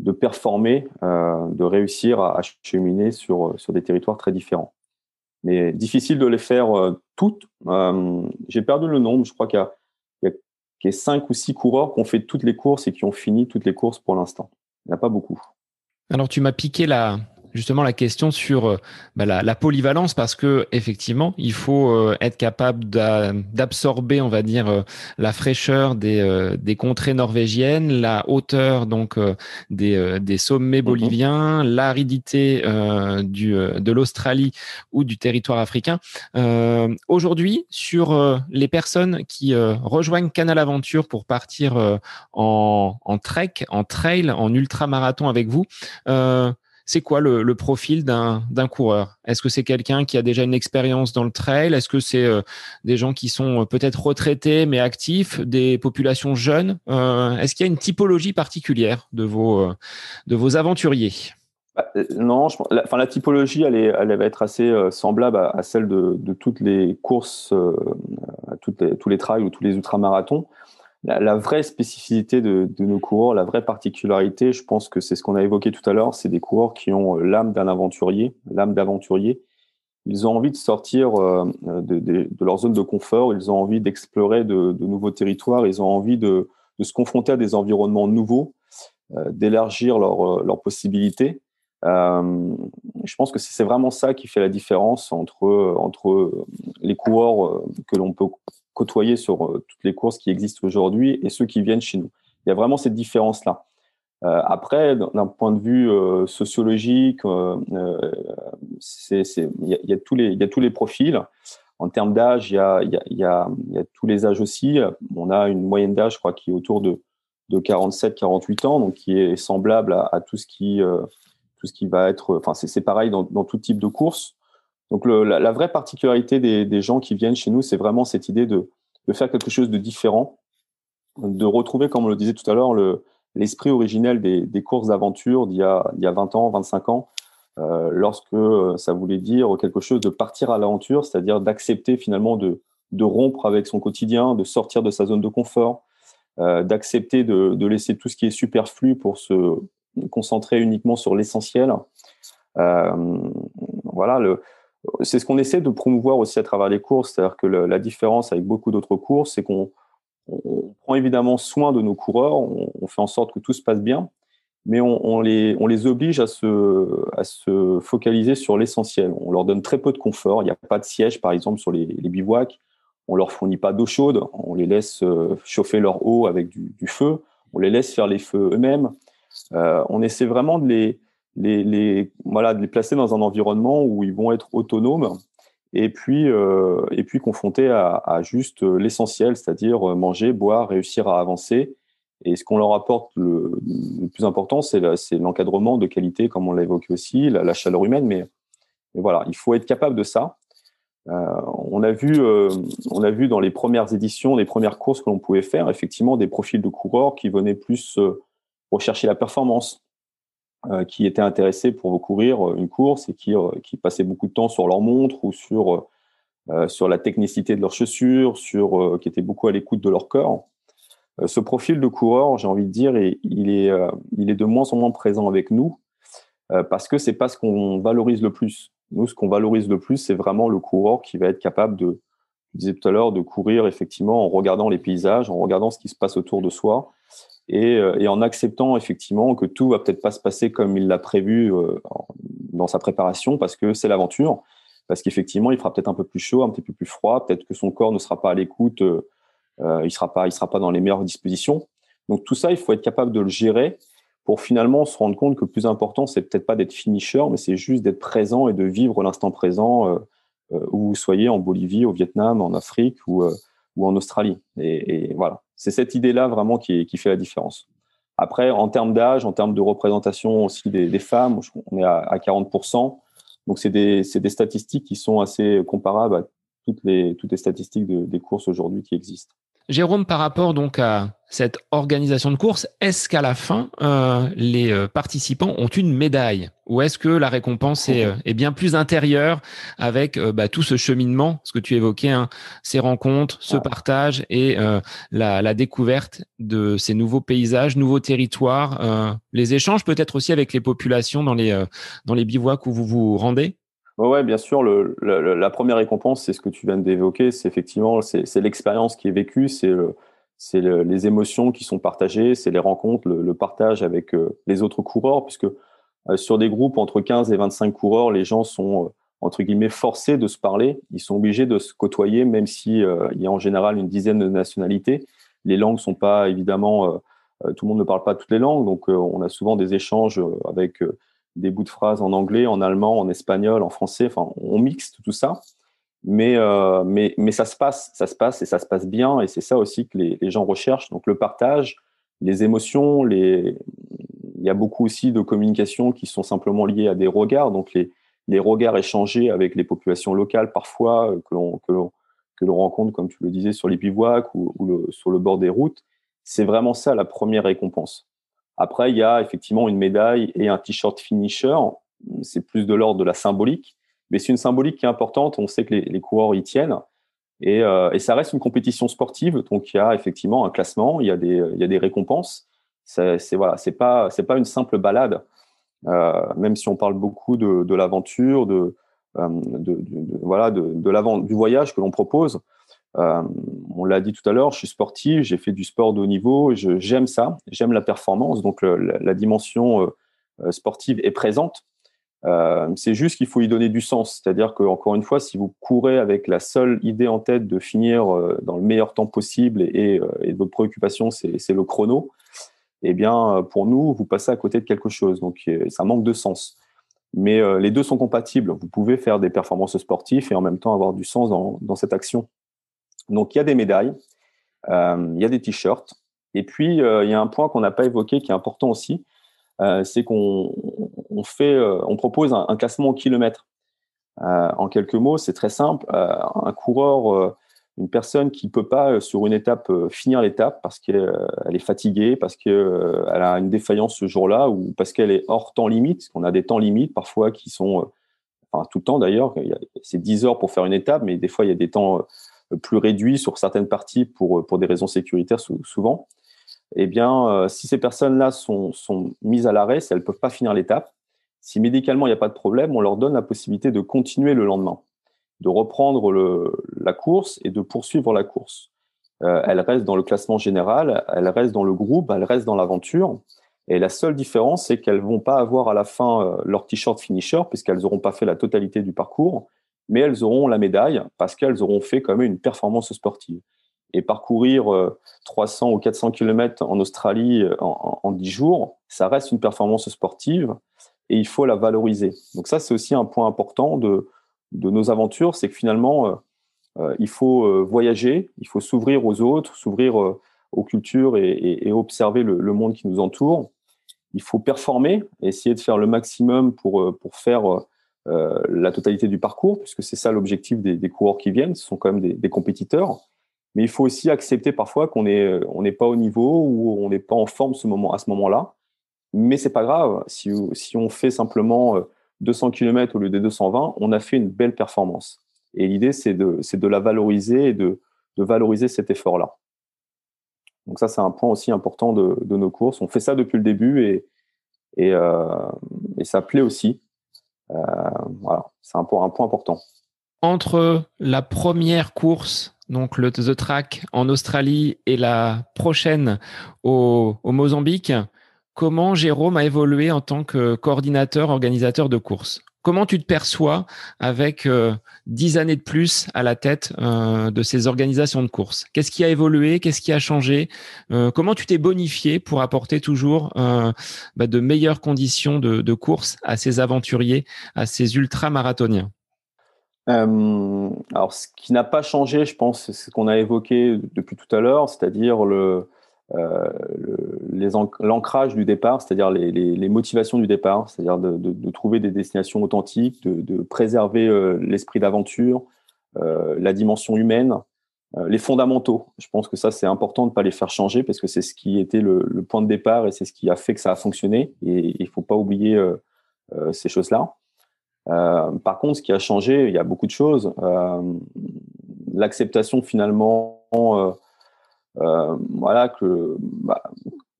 de performer, de réussir à, cheminer sur sur des territoires très différents. Mais difficile de les faire toutes. J'ai perdu le nombre. Je crois qu'il y a, y a cinq ou six coureurs qui ont fait toutes les courses et qui ont fini toutes les courses pour l'instant. Il n'y en a pas beaucoup. Alors tu m'as piqué la, justement la question sur euh, bah, la, polyvalence parce que effectivement, il faut euh, être capable d'absorber, on va dire, euh, la fraîcheur des, des contrées norvégiennes, la hauteur donc des, des sommets mhm. boliviens, l'aridité du de l'Australie ou du territoire africain. Aujourd'hui, sur les personnes qui rejoignent Canal Aventure pour partir en, en trek, en trail, en ultramarathon avec vous c'est quoi le, profil d'un coureur? Est-ce que c'est quelqu'un qui a déjà une expérience dans le trail? Est-ce que c'est euh, des gens qui sont euh, peut-être retraités mais actifs, des populations jeunes? Euh, Est-ce qu'il y a une typologie particulière de vos, de vos aventuriers? Bah, non, la, enfin, la typologie, elle, est, elle va être assez semblable à, celle de, toutes les courses, à toutes les, tous les trails ou tous les ultramarathons la, vraie spécificité de, nos coureurs, la vraie particularité, je pense que c'est ce qu'on a évoqué tout à l'heure, c'est des coureurs qui ont euh, l'âme d'un aventurier, l'âme d'aventurier. Ils ont envie de sortir euh, de, leur zone de confort, ils ont envie d'explorer de, nouveaux territoires, ils ont envie de, se confronter à des environnements nouveaux, euh, d'élargir leurs possibilités. Je pense que c'est vraiment ça qui fait la différence entre, entre les coureurs que l'on peut côtoyer sur euh, toutes les courses qui existent aujourd'hui et ceux qui viennent chez nous. Il y a vraiment cette différence-là. Euh, après, d'un point de vue euh, sociologique, il y, a tous les, y a tous les profils. En termes d'âge, il y a, y, y a, tous les âges aussi. On a une moyenne d'âge, je crois, qui est autour de, de 47-48 ans, donc qui est semblable à, tout ce qui, tout ce qui va être. Enfin, c'est pareil dans, dans, tout type de course. Donc la, vraie particularité des, gens qui viennent chez nous, c'est vraiment cette idée de, faire quelque chose de différent, de retrouver, comme on le disait tout à l'heure, l'esprit originel des, courses d'aventure d'il y, a, 20 ans, 25 ans, euh, lorsque euh, ça voulait dire quelque chose de partir à l'aventure, c'est-à-dire d'accepter finalement de, rompre avec son quotidien, de sortir de sa zone de confort, euh, d'accepter de, laisser tout ce qui est superflu pour se concentrer uniquement sur l'essentiel. voilà, le, c'est ce qu'on essaie de promouvoir aussi à travers les courses, c'est-à-dire que la différence avec beaucoup d'autres courses, c'est qu'on prend évidemment soin de nos coureurs, on, fait en sorte que tout se passe bien, mais on, les, oblige à se, focaliser sur l'essentiel. On leur donne très peu de confort, il n'y a pas de siège par exemple sur les, bivouacs, on leur fournit pas d'eau chaude, on les laisse euh, chauffer leur eau avec du, feu, on les laisse faire les feux eux-mêmes. Euh, on essaie vraiment de les, les, voilà, de les placer dans un environnement où ils vont être autonomes et puis, euh, et puis confrontés à, juste l'essentiel, c'est-à-dire manger, boire, réussir à avancer. Et ce qu'on leur apporte le, plus important, c'est l'encadrement de qualité, comme on l'a évoqué aussi, la, chaleur humaine. Mais, voilà, il faut être capable de ça. Euh, on, a vu, on a vu dans les premières éditions, les premières courses que l'on pouvait faire, effectivement, des profils de coureurs qui venaient plus rechercher la performance, euh, qui étaient intéressés pour courir euh, une course et qui, euh, qui passaient beaucoup de temps sur leur montre ou sur, la technicité de leurs chaussures, sur, qui étaient beaucoup à l'écoute de leur corps. ce profil de coureur, j'ai envie de dire, il, est, il est de moins en moins présent avec nous parce que c'est pas ce qu'on valorise le plus. Nous, ce qu'on valorise le plus, c'est vraiment le coureur qui va être capable de, je disais tout à l'heure, de courir effectivement en regardant les paysages, en regardant ce qui se passe autour de soi euh, et, en acceptant effectivement que tout va peut-être pas se passer comme il l'a prévu euh, dans sa préparation parce que c'est l'aventure, parce qu'effectivement il fera peut-être un peu plus chaud, un petit peu plus froid, peut-être que son corps ne sera pas à l'écoute, euh, il sera pas, il sera pas dans les meilleures dispositions. Donc tout ça, il faut être capable de le gérer pour finalement se rendre compte que le plus important, c'est peut-être pas d'être finisher, mais c'est juste d'être présent et de vivre l'instant présent où vous soyez en Bolivie, au Vietnam, en Afrique ou, ou en Australie. Et, voilà c'est cette idée-là vraiment qui, fait la différence. Après, en termes d'âge, en termes de représentation aussi des, femmes, on est à, 40%. Donc, c'est des, statistiques qui sont assez comparables à toutes les, toutes les statistiques des courses aujourd'hui qui existent. Jérôme, par rapport donc à cette organisation de course, est-ce qu'à la fin, euh, les euh, participants ont une médaille? Ou est-ce que la récompense est, euh, bien plus intérieure avec bah, tout ce cheminement, ce que tu évoquais, hein, ces rencontres, ce partage et la, découverte de ces nouveaux paysages, nouveaux territoires, les échanges peut-être aussi avec les populations dans les, dans les bivouacs où vous vous rendez? Oui, bien sûr. Le, la première récompense, c'est ce que tu viens d'évoquer. C'est effectivement, c'est l'expérience qui est vécue, c'est c'est les émotions qui sont partagées, c'est les rencontres, le, partage avec euh, les autres coureurs, puisque sur des groupes entre 15 et 25 coureurs, les gens sont entre guillemets forcés de se parler. Ils sont obligés de se côtoyer, même si y a en général une dizaine de nationalités. Les langues sont pas évidemment tout le monde ne parle pas toutes les langues, donc on a souvent des échanges avec des bouts de phrases en anglais, en allemand, en espagnol, en français. Enfin, on mixte tout ça. Mais, euh, mais, mais ça se passe, ça se passe et ça se passe bien. Et c'est ça aussi que les, gens recherchent. Donc, le partage, les émotions, les... il y a beaucoup aussi de communications qui sont simplement liées à des regards. Donc, les, les regards échangés avec les populations locales, parfois, euh, que l'on, que l'on, que l'on rencontre, comme tu le disais, sur les bivouacs ou, sur le bord des routes, c'est vraiment ça la première récompense. Après, il y a effectivement une médaille et un t-shirt finisher. C'est plus de l'ordre de la symbolique, mais c'est une symbolique qui est importante. On sait que les, coureurs y tiennent. Et, euh, et, ça reste une compétition sportive, donc il y a effectivement un classement, il y a des, récompenses. C'est voilà, pas pas une simple balade, euh, même si on parle beaucoup de, l'aventure, de, euh, de, de, du voyage que l'on propose. Euh, on l'a dit tout à l'heure, je suis sportif, j'ai fait du sport de haut niveau, j'aime ça, j'aime la performance, donc la, dimension sportive est présente. Euh, c'est juste qu'il faut y donner du sens, c'est-à-dire que encore une fois, si vous courez avec la seule idée en tête de finir dans le meilleur temps possible et, et votre préoccupation c'est le chrono, eh bien pour nous, vous passez à côté de quelque chose, donc ça manque de sens. Mais les deux sont compatibles. Vous pouvez faire des performances sportives et en même temps avoir du sens dans, cette action. Donc, il y a des médailles, euh, il y a des t-shirts. Et puis, euh, il y a un point qu'on n'a pas évoqué qui est important aussi, euh, c'est qu'on on fait, on propose un, classement au kilomètre. en quelques mots, c'est très simple. un coureur, une personne qui peut pas sur une étape finir l'étape parce qu'elle est fatiguée, parce qu'elle a une défaillance ce jour-là, ou parce qu'elle est hors temps limite, parce qu'on a des temps limites parfois qui sont, enfin tout le temps d'ailleurs, c'est 10 heures pour faire une étape, mais des fois il y a des temps plus réduit sur certaines parties pour, des raisons sécuritaires souvent, eh bien, euh, si ces personnes-là sont, mises à l'arrêt, elles ne peuvent pas finir l'étape, si médicalement il n'y a pas de problème, on leur donne la possibilité de continuer le lendemain, de reprendre la course et de poursuivre la course. Euh, elles restent dans le classement général, elles restent dans le groupe, elles restent dans l'aventure. Et la seule différence, c'est qu'elles vont pas avoir à la fin euh, leur t-shirt finisher, puisqu'elles n'auront pas fait la totalité du parcours, mais elles auront la médaille parce qu'elles auront fait quand même une performance sportive. Et parcourir 300 euh, ou 400 km en Australie euh, en, en, 10 jours, ça reste une performance sportive et il faut la valoriser. Donc ça, c'est aussi un point important de, de nos aventures, c'est que finalement, euh, euh il faut voyager, il faut s'ouvrir aux autres, s'ouvrir aux cultures et, observer le, monde qui nous entoure. Il faut performer, essayer de faire le maximum pour, pour faire euh, la totalité du parcours, puisque c'est ça l'objectif des, coureurs qui viennent, ce sont quand même des, compétiteurs. Mais il faut aussi accepter parfois qu'on n'est on pas au niveau ou on n'est pas en forme ce moment, à ce moment-là. Mais c'est pas grave. Si, si on fait simplement 200 euh, km au lieu des 220, on a fait une belle performance. Et l'idée, c'est de, c'est de la valoriser et de, de valoriser cet effort-là. Donc ça, c'est un point aussi important de, de, nos courses. On fait ça depuis le début et, et, euh, ça plaît aussi. Euh, voilà, c'est un, un point important. Entre la première course donc le The Track en Australie et la prochaine au, au, Mozambique, comment Jérôme a évolué en tant que coordinateur, organisateur de course. Comment tu te perçois avec euh, dix années de plus à la tête euh, de ces organisations de course? Qu'est-ce qui a évolué? Qu'est-ce qui a changé? Euh, Comment tu t'es bonifié pour apporter toujours bah, de meilleures conditions de, de, course à ces aventuriers, à ces ultra-marathoniens? Alors, ce qui n'a pas changé, je pense, c'est ce qu'on a évoqué depuis tout à l'heure, c'est-à-dire le, euh, l'ancrage du départ, c'est-à-dire les, motivations du départ, c'est-à-dire de, trouver des destinations authentiques, de, préserver euh, l'esprit d'aventure, euh, la dimension humaine, les fondamentaux. Je pense que ça, c'est important de ne pas les faire changer parce que c'est ce qui était le, le, point de départ et c'est ce qui a fait que ça a fonctionné. Et il ne faut pas oublier ces choses-là. par contre, ce qui a changé, il y a beaucoup de choses. L'acceptation finalement voilà que bah,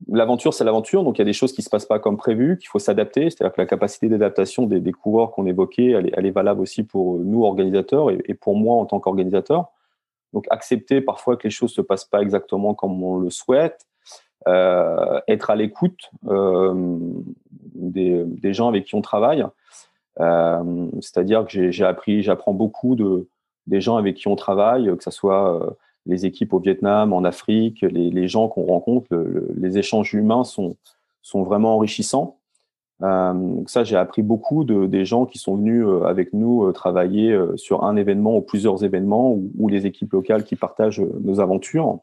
l'aventure, c'est l'aventure, donc il y a des choses qui se passent pas comme prévu, qu'il faut s'adapter. C'est-à-dire que la capacité d'adaptation des, des, coureurs qu'on évoquait, elle est, valable aussi pour nous organisateurs et, pour moi en tant qu'organisateur. Donc accepter parfois que les choses se passent pas exactement comme on le souhaite, euh, être à l'écoute, euh, des, des, gens avec qui on travaille. C'est-à-dire que j'ai appris, j'apprends beaucoup de, des gens avec qui on travaille, que ce soit les équipes au Vietnam, en Afrique, les, gens qu'on rencontre, les échanges humains sont, sont vraiment enrichissants. Euh, ça, j'ai appris beaucoup de, des gens qui sont venus euh, avec nous euh, travailler sur un événement ou plusieurs événements ou, les équipes locales qui partagent nos aventures.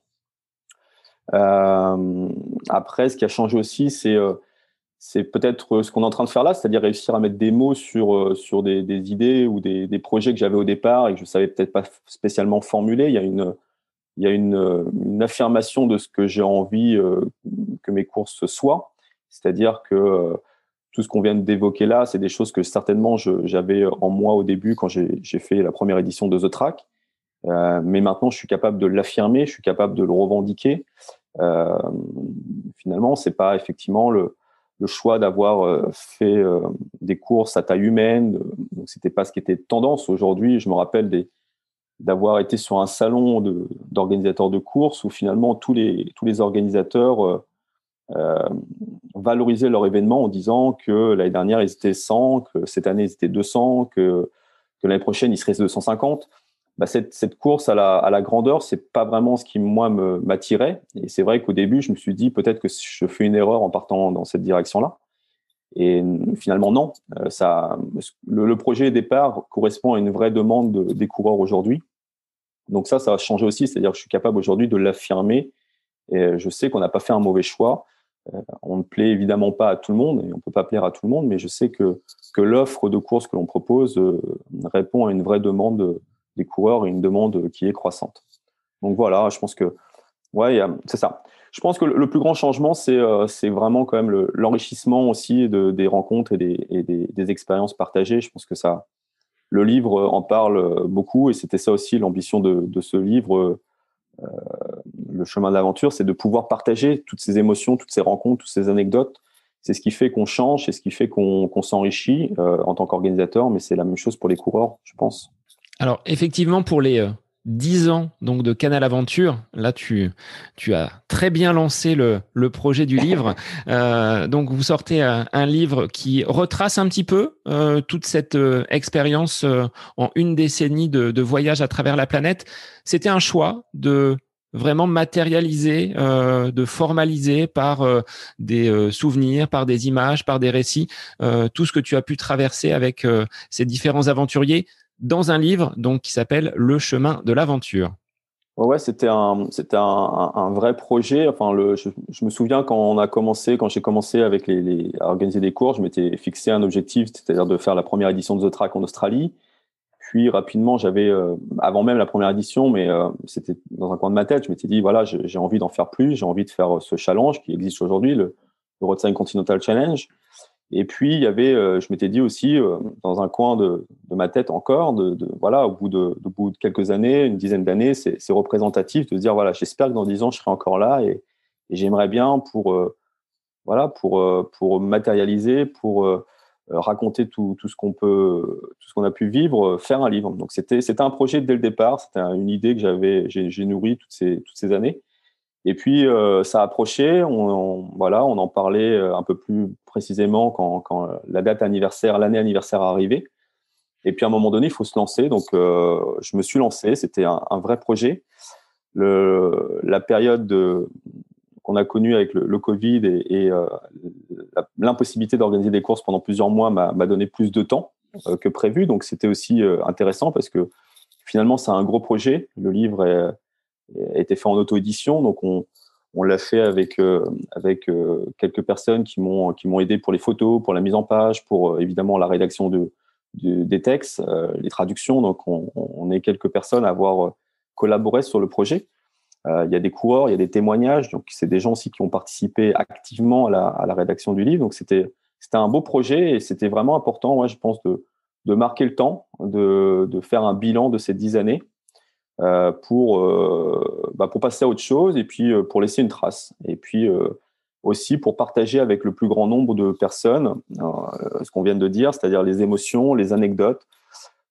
après, ce qui a changé aussi, c'est peut-être ce qu'on est en train de faire là, c'est-à-dire réussir à mettre des mots sur, sur des, idées ou des, des projets que j'avais au départ et que je savais peut-être pas spécialement formuler. Il y a une, il y a une, une affirmation de ce que j'ai envie que mes courses soient. C'est-à-dire que tout ce qu'on vient d'évoquer là, c'est des choses que certainement j'avais en moi au début quand j'ai fait la première édition de The Track. Euh, mais maintenant, je suis capable de l'affirmer, je suis capable de le revendiquer. Euh, finalement, c'est pas effectivement le, choix d'avoir euh, fait euh, des courses à taille humaine. Donc, c'était pas ce qui était tendance aujourd'hui. Je me rappelle des d'avoir été sur un salon d'organisateurs de, courses où finalement tous les tous les organisateurs euh, euh, valoriser leur événement en disant que l'année dernière ils étaient 100, que cette année ils étaient 200, que, que l'année prochaine ils seraient 250. Bah cette, cette, course à la, à la grandeur, c'est pas vraiment ce qui moi m'attirait. Et c'est vrai qu'au début, je me suis dit peut-être que je fais une erreur en partant dans cette direction-là. Et finalement, non. Euh, ça, le, projet départ correspond à une vraie demande de, des coureurs aujourd'hui. Donc ça, ça va changer aussi. C'est-à-dire que je suis capable aujourd'hui de l'affirmer. Et je sais qu'on n'a pas fait un mauvais choix. Euh, on ne plaît évidemment pas à tout le monde et on ne peut pas plaire à tout le monde, mais je sais que, que l'offre de course que l'on propose euh, répond à une vraie demande des coureurs et une demande qui est croissante. Donc voilà, je pense que ouais, c'est ça. Je pense que le plus grand changement, c'est euh, vraiment quand même l'enrichissement aussi de, des rencontres et, des, expériences partagées. Je pense que ça, le livre en parle beaucoup et c'était ça aussi l'ambition de, ce livre euh, le chemin de l'aventure, c'est de pouvoir partager toutes ces émotions, toutes ces rencontres, toutes ces anecdotes. C'est ce qui fait qu'on change, c'est ce qui fait qu'on s'enrichit euh, en tant qu'organisateur, mais c'est la même chose pour les coureurs, je pense. Alors effectivement, pour les, euh, 10 ans donc de Canal Aventure. Là, tu, tu as très bien lancé le, le projet du livre. [LAUGHS] Euh, donc, vous sortez un, un, livre qui retrace un petit peu euh, toute cette euh, expérience euh, en une décennie de, de, voyage à travers la planète. C'était un choix de vraiment matérialiser, euh, de formaliser par des souvenirs, par des images, par des récits, tout ce que tu as pu traverser avec ces différents aventuriers dans un livre donc qui s'appelle Le chemin de l'aventure. Ouais, c'était un, c'était un, vrai projet. Enfin, le, je, me souviens quand on a commencé, quand j'ai commencé avec les, à organiser des cours, je m'étais fixé un objectif, c'est-à-dire de faire la première édition de The Track en Australie. Puis rapidement, j'avais, euh, avant même la première édition, mais euh, c'était dans un coin de ma tête, je m'étais dit voilà, j'ai envie d'en faire plus, j'ai envie de faire ce challenge qui existe aujourd'hui, le, le Continental Challenge. Et puis, il y avait, euh, je m'étais dit aussi, euh, dans un coin de, ma tête encore, voilà, au bout de, quelques années, une dizaine d'années, c'est représentatif de dire, voilà, j'espère que dans dix ans, je serai encore là et, j'aimerais bien pour, euh, voilà, pour, pour matérialiser, pour raconter tout, ce qu'on peut, tout ce qu'on a pu vivre, faire un livre. Donc, c'était un projet dès le départ, c'était une idée que j'avais, j'ai nourri toutes ces, toutes ces années. Et puis euh, ça approchait, on, on, voilà, on en parlait euh, un peu plus précisément quand, quand la date anniversaire, l'année anniversaire arrivait. Et puis à un moment donné, il faut se lancer. Donc euh, je me suis lancé. C'était un, vrai projet. La période qu'on a connue avec le, Covid et, euh, l'impossibilité d'organiser des courses pendant plusieurs mois m'a donné plus de temps euh, que prévu. Donc c'était aussi euh, intéressant parce que finalement c'est un gros projet. Le livre est a été fait en auto-édition. Donc, on, on l'a fait avec, euh, avec euh, quelques personnes qui m'ont, qui m'ont aidé pour les photos, pour la mise en page, pour euh, évidemment la rédaction de, de des textes, les traductions. Donc, on, est quelques personnes à avoir collaboré sur le projet. Il y a des coureurs, il y a des témoignages. Donc, c'est des gens aussi qui ont participé activement à la, à la rédaction du livre. Donc, c'était, c'était un beau projet et c'était vraiment important, ouais, je pense, de, de marquer le temps, de, de faire un bilan de ces dix années pour, euh, bah, pour passer à autre chose et puis euh, pour laisser une trace. Et puis aussi pour partager avec le plus grand nombre de personnes ce qu'on vient de dire, c'est-à-dire les émotions, les anecdotes,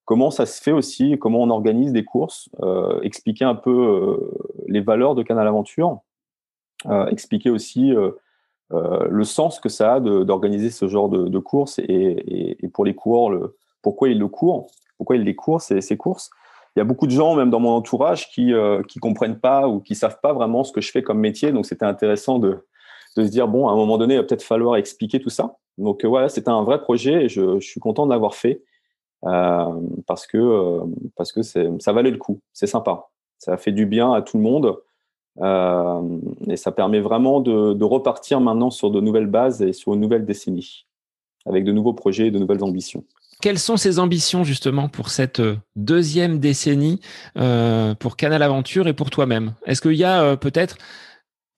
comment ça se fait aussi, comment on organise des courses, euh, expliquer un peu euh, les valeurs de Canal Aventure, euh, expliquer aussi le sens que ça a d'organiser ce genre de, de courses et, pour les coureurs, pourquoi ils le courent, pourquoi ils les courent ces, ces courses. Il y a beaucoup de gens, même dans mon entourage, qui ne comprennent pas ou qui savent pas vraiment ce que je fais comme métier. Donc, c'était intéressant de, de se dire, bon, à un moment donné, il va peut-être falloir expliquer tout ça. Donc, voilà, c'était un vrai projet et je, suis content de l'avoir fait. Euh, parce que euh, parce que ça valait le coup. C'est sympa. Ça fait du bien à tout le monde. Euh, et ça permet vraiment de, de, repartir maintenant sur de nouvelles bases et sur une nouvelle décennie, avec de nouveaux projets et de nouvelles ambitions. Quelles sont ces ambitions justement pour cette deuxième décennie euh, pour Canal Aventure et pour toi-même? Est-ce qu'il y a peut-être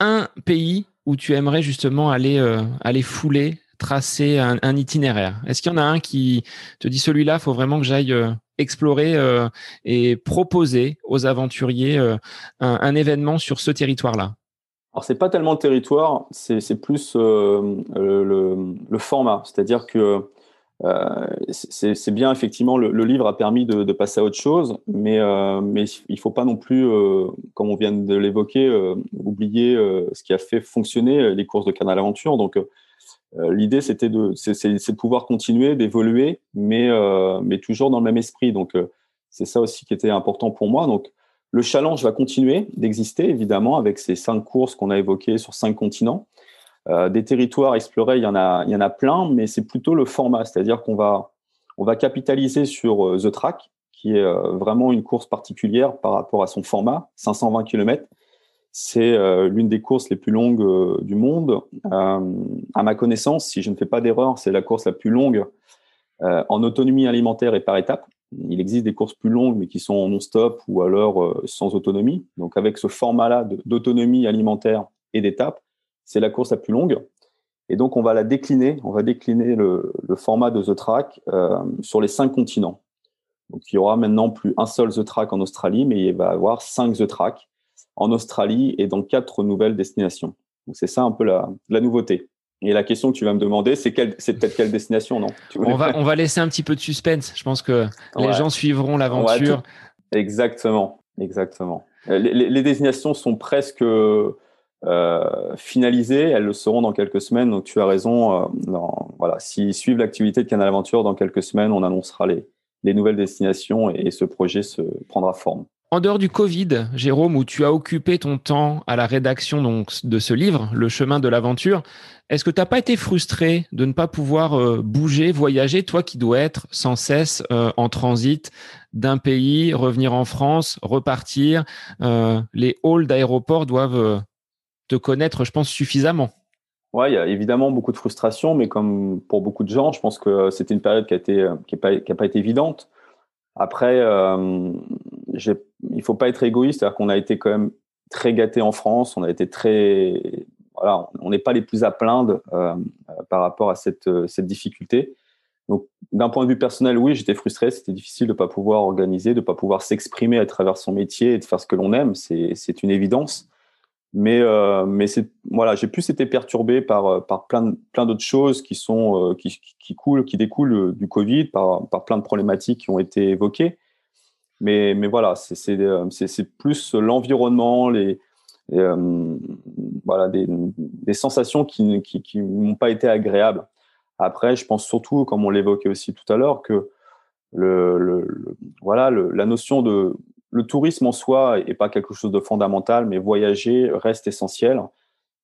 un pays où tu aimerais justement aller, euh, fouler tracer un, itinéraire? Est-ce qu'il y en a un qui te dit celui-là, il faut vraiment que j'aille euh, explorer euh, et proposer aux aventuriers euh, un, événement sur ce territoire-là? Alors c'est pas tellement le territoire, c'est plus le, format, c'est-à-dire que c'est bien effectivement le, livre a permis de, passer à autre chose, mais mais il faut pas non plus, comme on vient de l'évoquer, oublier ce qui a fait fonctionner les courses de Canal Aventure. Donc euh, l'idée, c'était de, pouvoir continuer, d'évoluer, mais, euh, mais toujours dans le même esprit. Donc, euh, c'est ça aussi qui était important pour moi. Donc, le challenge va continuer d'exister, évidemment, avec ces cinq courses qu'on a évoquées sur cinq continents. Des territoires explorés, il y en a, y en a plein, mais c'est plutôt le format, c'est-à-dire qu'on va, va capitaliser sur The Track, qui est vraiment une course particulière par rapport à son format, 520 km, c'est euh, l'une des courses les plus longues euh, du monde. Euh, à ma connaissance, si je ne fais pas d'erreur, c'est la course la plus longue en autonomie alimentaire et par étapes. Il existe des courses plus longues, mais qui sont non-stop ou alors sans autonomie. Donc, avec ce format-là d'autonomie alimentaire et d'étapes, c'est la course la plus longue. Et donc, on va la décliner. On va décliner le, le format de The Track sur les cinq continents. Donc, il y aura maintenant plus un seul The Track en Australie, mais il va y avoir cinq The Track en Australie et dans quatre nouvelles destinations. Donc c'est ça un peu la, la, nouveauté. Et la question que tu vas me demander, c'est peut-être quelle destination, non? On va on va laisser un petit peu de suspense. Je pense que les gens suivront l'aventure. exactement, exactement. Les, les, destinations sont presque euh, finalisées. Elles le seront dans quelques semaines. Donc tu as raison. Euh, voilà, s'ils suivent l'activité de Canal Aventure, dans quelques semaines, on annoncera les, les nouvelles destinations et ce projet se prendra forme. En dehors du Covid, Jérôme, où tu as occupé ton temps à la rédaction de ce livre, Le chemin de l'aventure, est-ce que tu n'as pas été frustré de ne pas pouvoir euh, bouger, voyager, toi qui dois être sans cesse en transit d'un pays, revenir en France, repartir Les halls d'aéroport doivent te connaître, je pense, suffisamment. Oui, il y a évidemment beaucoup de frustration, mais comme pour beaucoup de gens, je pense que c'était une période qui n'a été, pas, qui a pas été évidente. Après, euh, il ne faut pas être égoïste, c'est-à-dire qu'on a été quand même très gâté en France, on a été très, voilà, on n'est pas les plus à plaindre euh, par rapport à cette, cette difficulté. Donc, d'un point de vue personnel, oui, j'étais frustré, c'était difficile de ne pas pouvoir organiser, de ne pas pouvoir s'exprimer à travers son métier et de faire ce que l'on aime, c'est une évidence. Mais, euh, mais voilà, j'ai plus été perturbé par, euh, par plein, plein d'autres choses qui, sont, euh, qui, coulent, qui découlent du Covid, par, par plein de problématiques qui ont été évoquées. Mais, mais voilà, c'est, plus l'environnement, les, voilà, des, sensations qui n'ont qui, qui pas été agréables. Après, je pense surtout, comme on l'évoquait aussi tout à l'heure, que le, voilà, la notion de, le tourisme en soi n'est pas quelque chose de fondamental, mais voyager reste essentiel.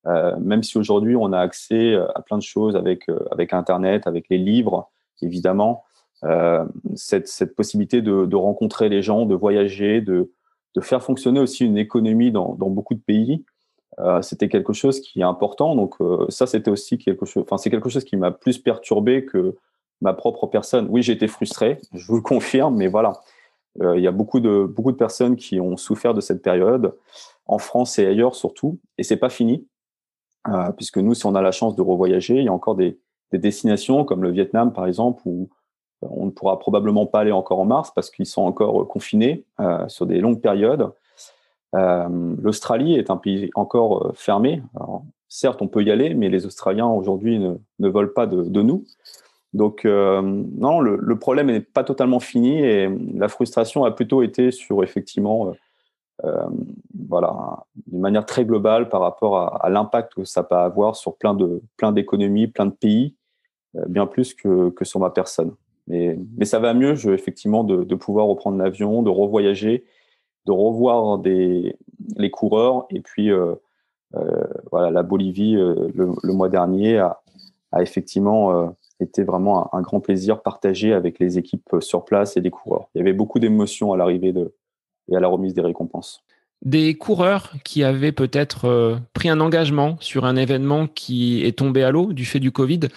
Euh, même si aujourd'hui on a accès à plein de choses avec, euh, avec Internet, avec les livres, évidemment, euh, cette, possibilité de, rencontrer les gens, de voyager, de, faire fonctionner aussi une économie dans, dans beaucoup de pays, euh, c'était quelque chose qui est important. Donc euh, ça, c'était aussi quelque chose. Enfin, c'est quelque chose qui m'a plus perturbé que ma propre personne. Oui, été frustré, je vous le confirme, mais voilà. Euh, il y a beaucoup de, beaucoup de personnes qui ont souffert de cette période, en France et ailleurs surtout, et c'est pas fini, euh, puisque nous, si on a la chance de revoyager, il y a encore des, des destinations comme le Vietnam, par exemple, où euh, on ne pourra probablement pas aller encore en mars parce qu'ils sont encore confinés sur des longues périodes. L'Australie est un pays encore fermé. Certes, on peut y aller, mais les Australiens aujourd'hui ne, ne veulent pas de nous. Donc euh, non, le, problème n'est pas totalement fini et la frustration a plutôt été sur effectivement voilà, d'une manière très globale par rapport à, l'impact que ça peut avoir sur plein de plein d'économies, plein de pays, bien plus que, que sur ma personne. Mais, mais ça va mieux, effectivement, de, pouvoir reprendre l'avion, de revoyager, de revoir les coureurs. Et puis, euh, euh, voilà, la Bolivie, euh, le, mois dernier, a effectivement été vraiment un, grand plaisir partagé avec les équipes sur place et les coureurs. Il y avait beaucoup d'émotions à l'arrivée et à la remise des récompenses. Des coureurs qui avaient peut-être pris un engagement sur un événement qui est tombé à l'eau du fait du Covid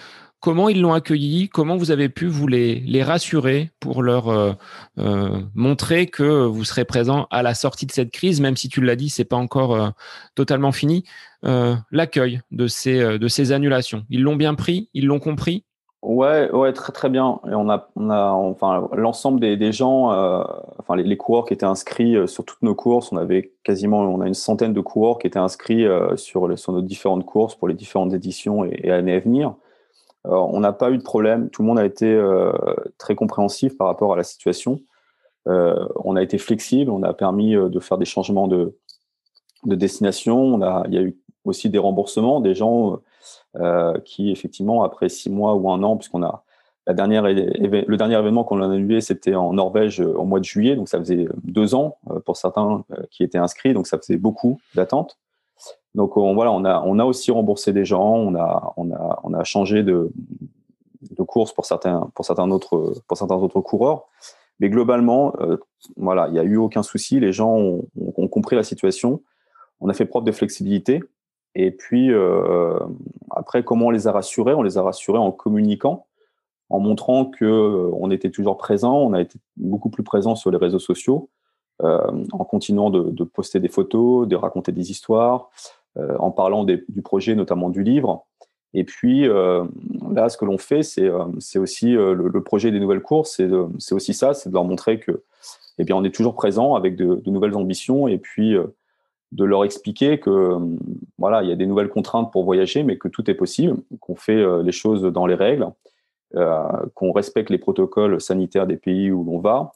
Comment ils l'ont accueilli? Comment vous avez pu vous les, les rassurer pour leur euh, euh, montrer que vous serez présent à la sortie de cette crise, même si tu l'as dit, c'est pas encore euh, totalement fini. L'accueil de ces de ces annulations, ils l'ont bien pris, ils l'ont compris. Ouais, ouais, très très bien. Et on a, on a, enfin, l'ensemble des, des, gens, enfin, les, coureurs qui étaient inscrits sur toutes nos courses, on avait quasiment, on a une centaine de coureurs qui étaient inscrits sur, sur nos différentes courses pour les différentes éditions et, années à venir on n'a pas eu de problème. Tout le monde a été euh, très compréhensif par rapport à la situation. Euh, on a été flexible. On a permis euh, de faire des changements de, destination. On a, il y a eu aussi des remboursements, des gens qui, effectivement, après six mois ou un an, puisqu'on a la dernière, le dernier événement qu'on a annulé, c'était en Norvège au mois de juillet, donc ça faisait deux ans pour certains qui étaient inscrits, donc ça faisait beaucoup d'attentes. Donc on, voilà, on a, on a aussi remboursé des gens, on a, on a, on a changé de, de course pour certains, pour certains autres, pour certains autres coureurs. Mais globalement, euh, voilà, il n'y a eu aucun souci. Les gens ont, compris la situation. On a fait preuve de flexibilité. Et puis euh, après, comment on les a rassurés? On les a rassurés en communiquant, en montrant que euh, on était toujours présent. On a été beaucoup plus présent sur les réseaux sociaux, euh, en continuant de, de, poster des photos, de raconter des histoires, euh, en parlant du projet, notamment du livre. Et puis là, ce que l'on fait, c'est aussi le, projet des nouvelles courses, c'est aussi ça, c'est de leur montrer que, eh bien, on est toujours présent avec de, nouvelles ambitions et puis de leur expliquer que voilà, il y a des nouvelles contraintes pour voyager, mais que tout est possible, qu'on fait les choses dans les règles, qu'on respecte les protocoles sanitaires des pays où l'on va,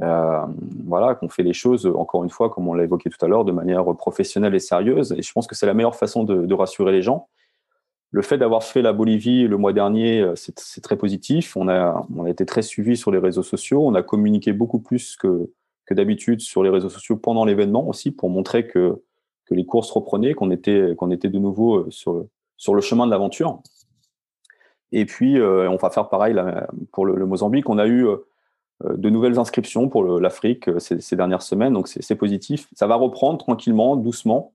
euh, voilà, qu'on fait les choses, encore une fois, comme on l'a évoqué tout à l'heure, de manière professionnelle et sérieuse. Et je pense que c'est la meilleure façon de, rassurer les gens. Le fait d'avoir fait la Bolivie le mois dernier, euh, c'est très positif. On a, on a été très suivi sur les réseaux sociaux. On a communiqué beaucoup plus que, que d'habitude sur les réseaux sociaux pendant l'événement aussi pour montrer que, que les courses reprenaient, qu'on était, qu'on était de nouveau euh, sur, sur le chemin de l'aventure. Et puis, on va faire pareil pour le, le Mozambique. On a eu euh, de nouvelles inscriptions pour l'Afrique euh, ces, dernières semaines, donc c'est positif. Ça va reprendre tranquillement, doucement,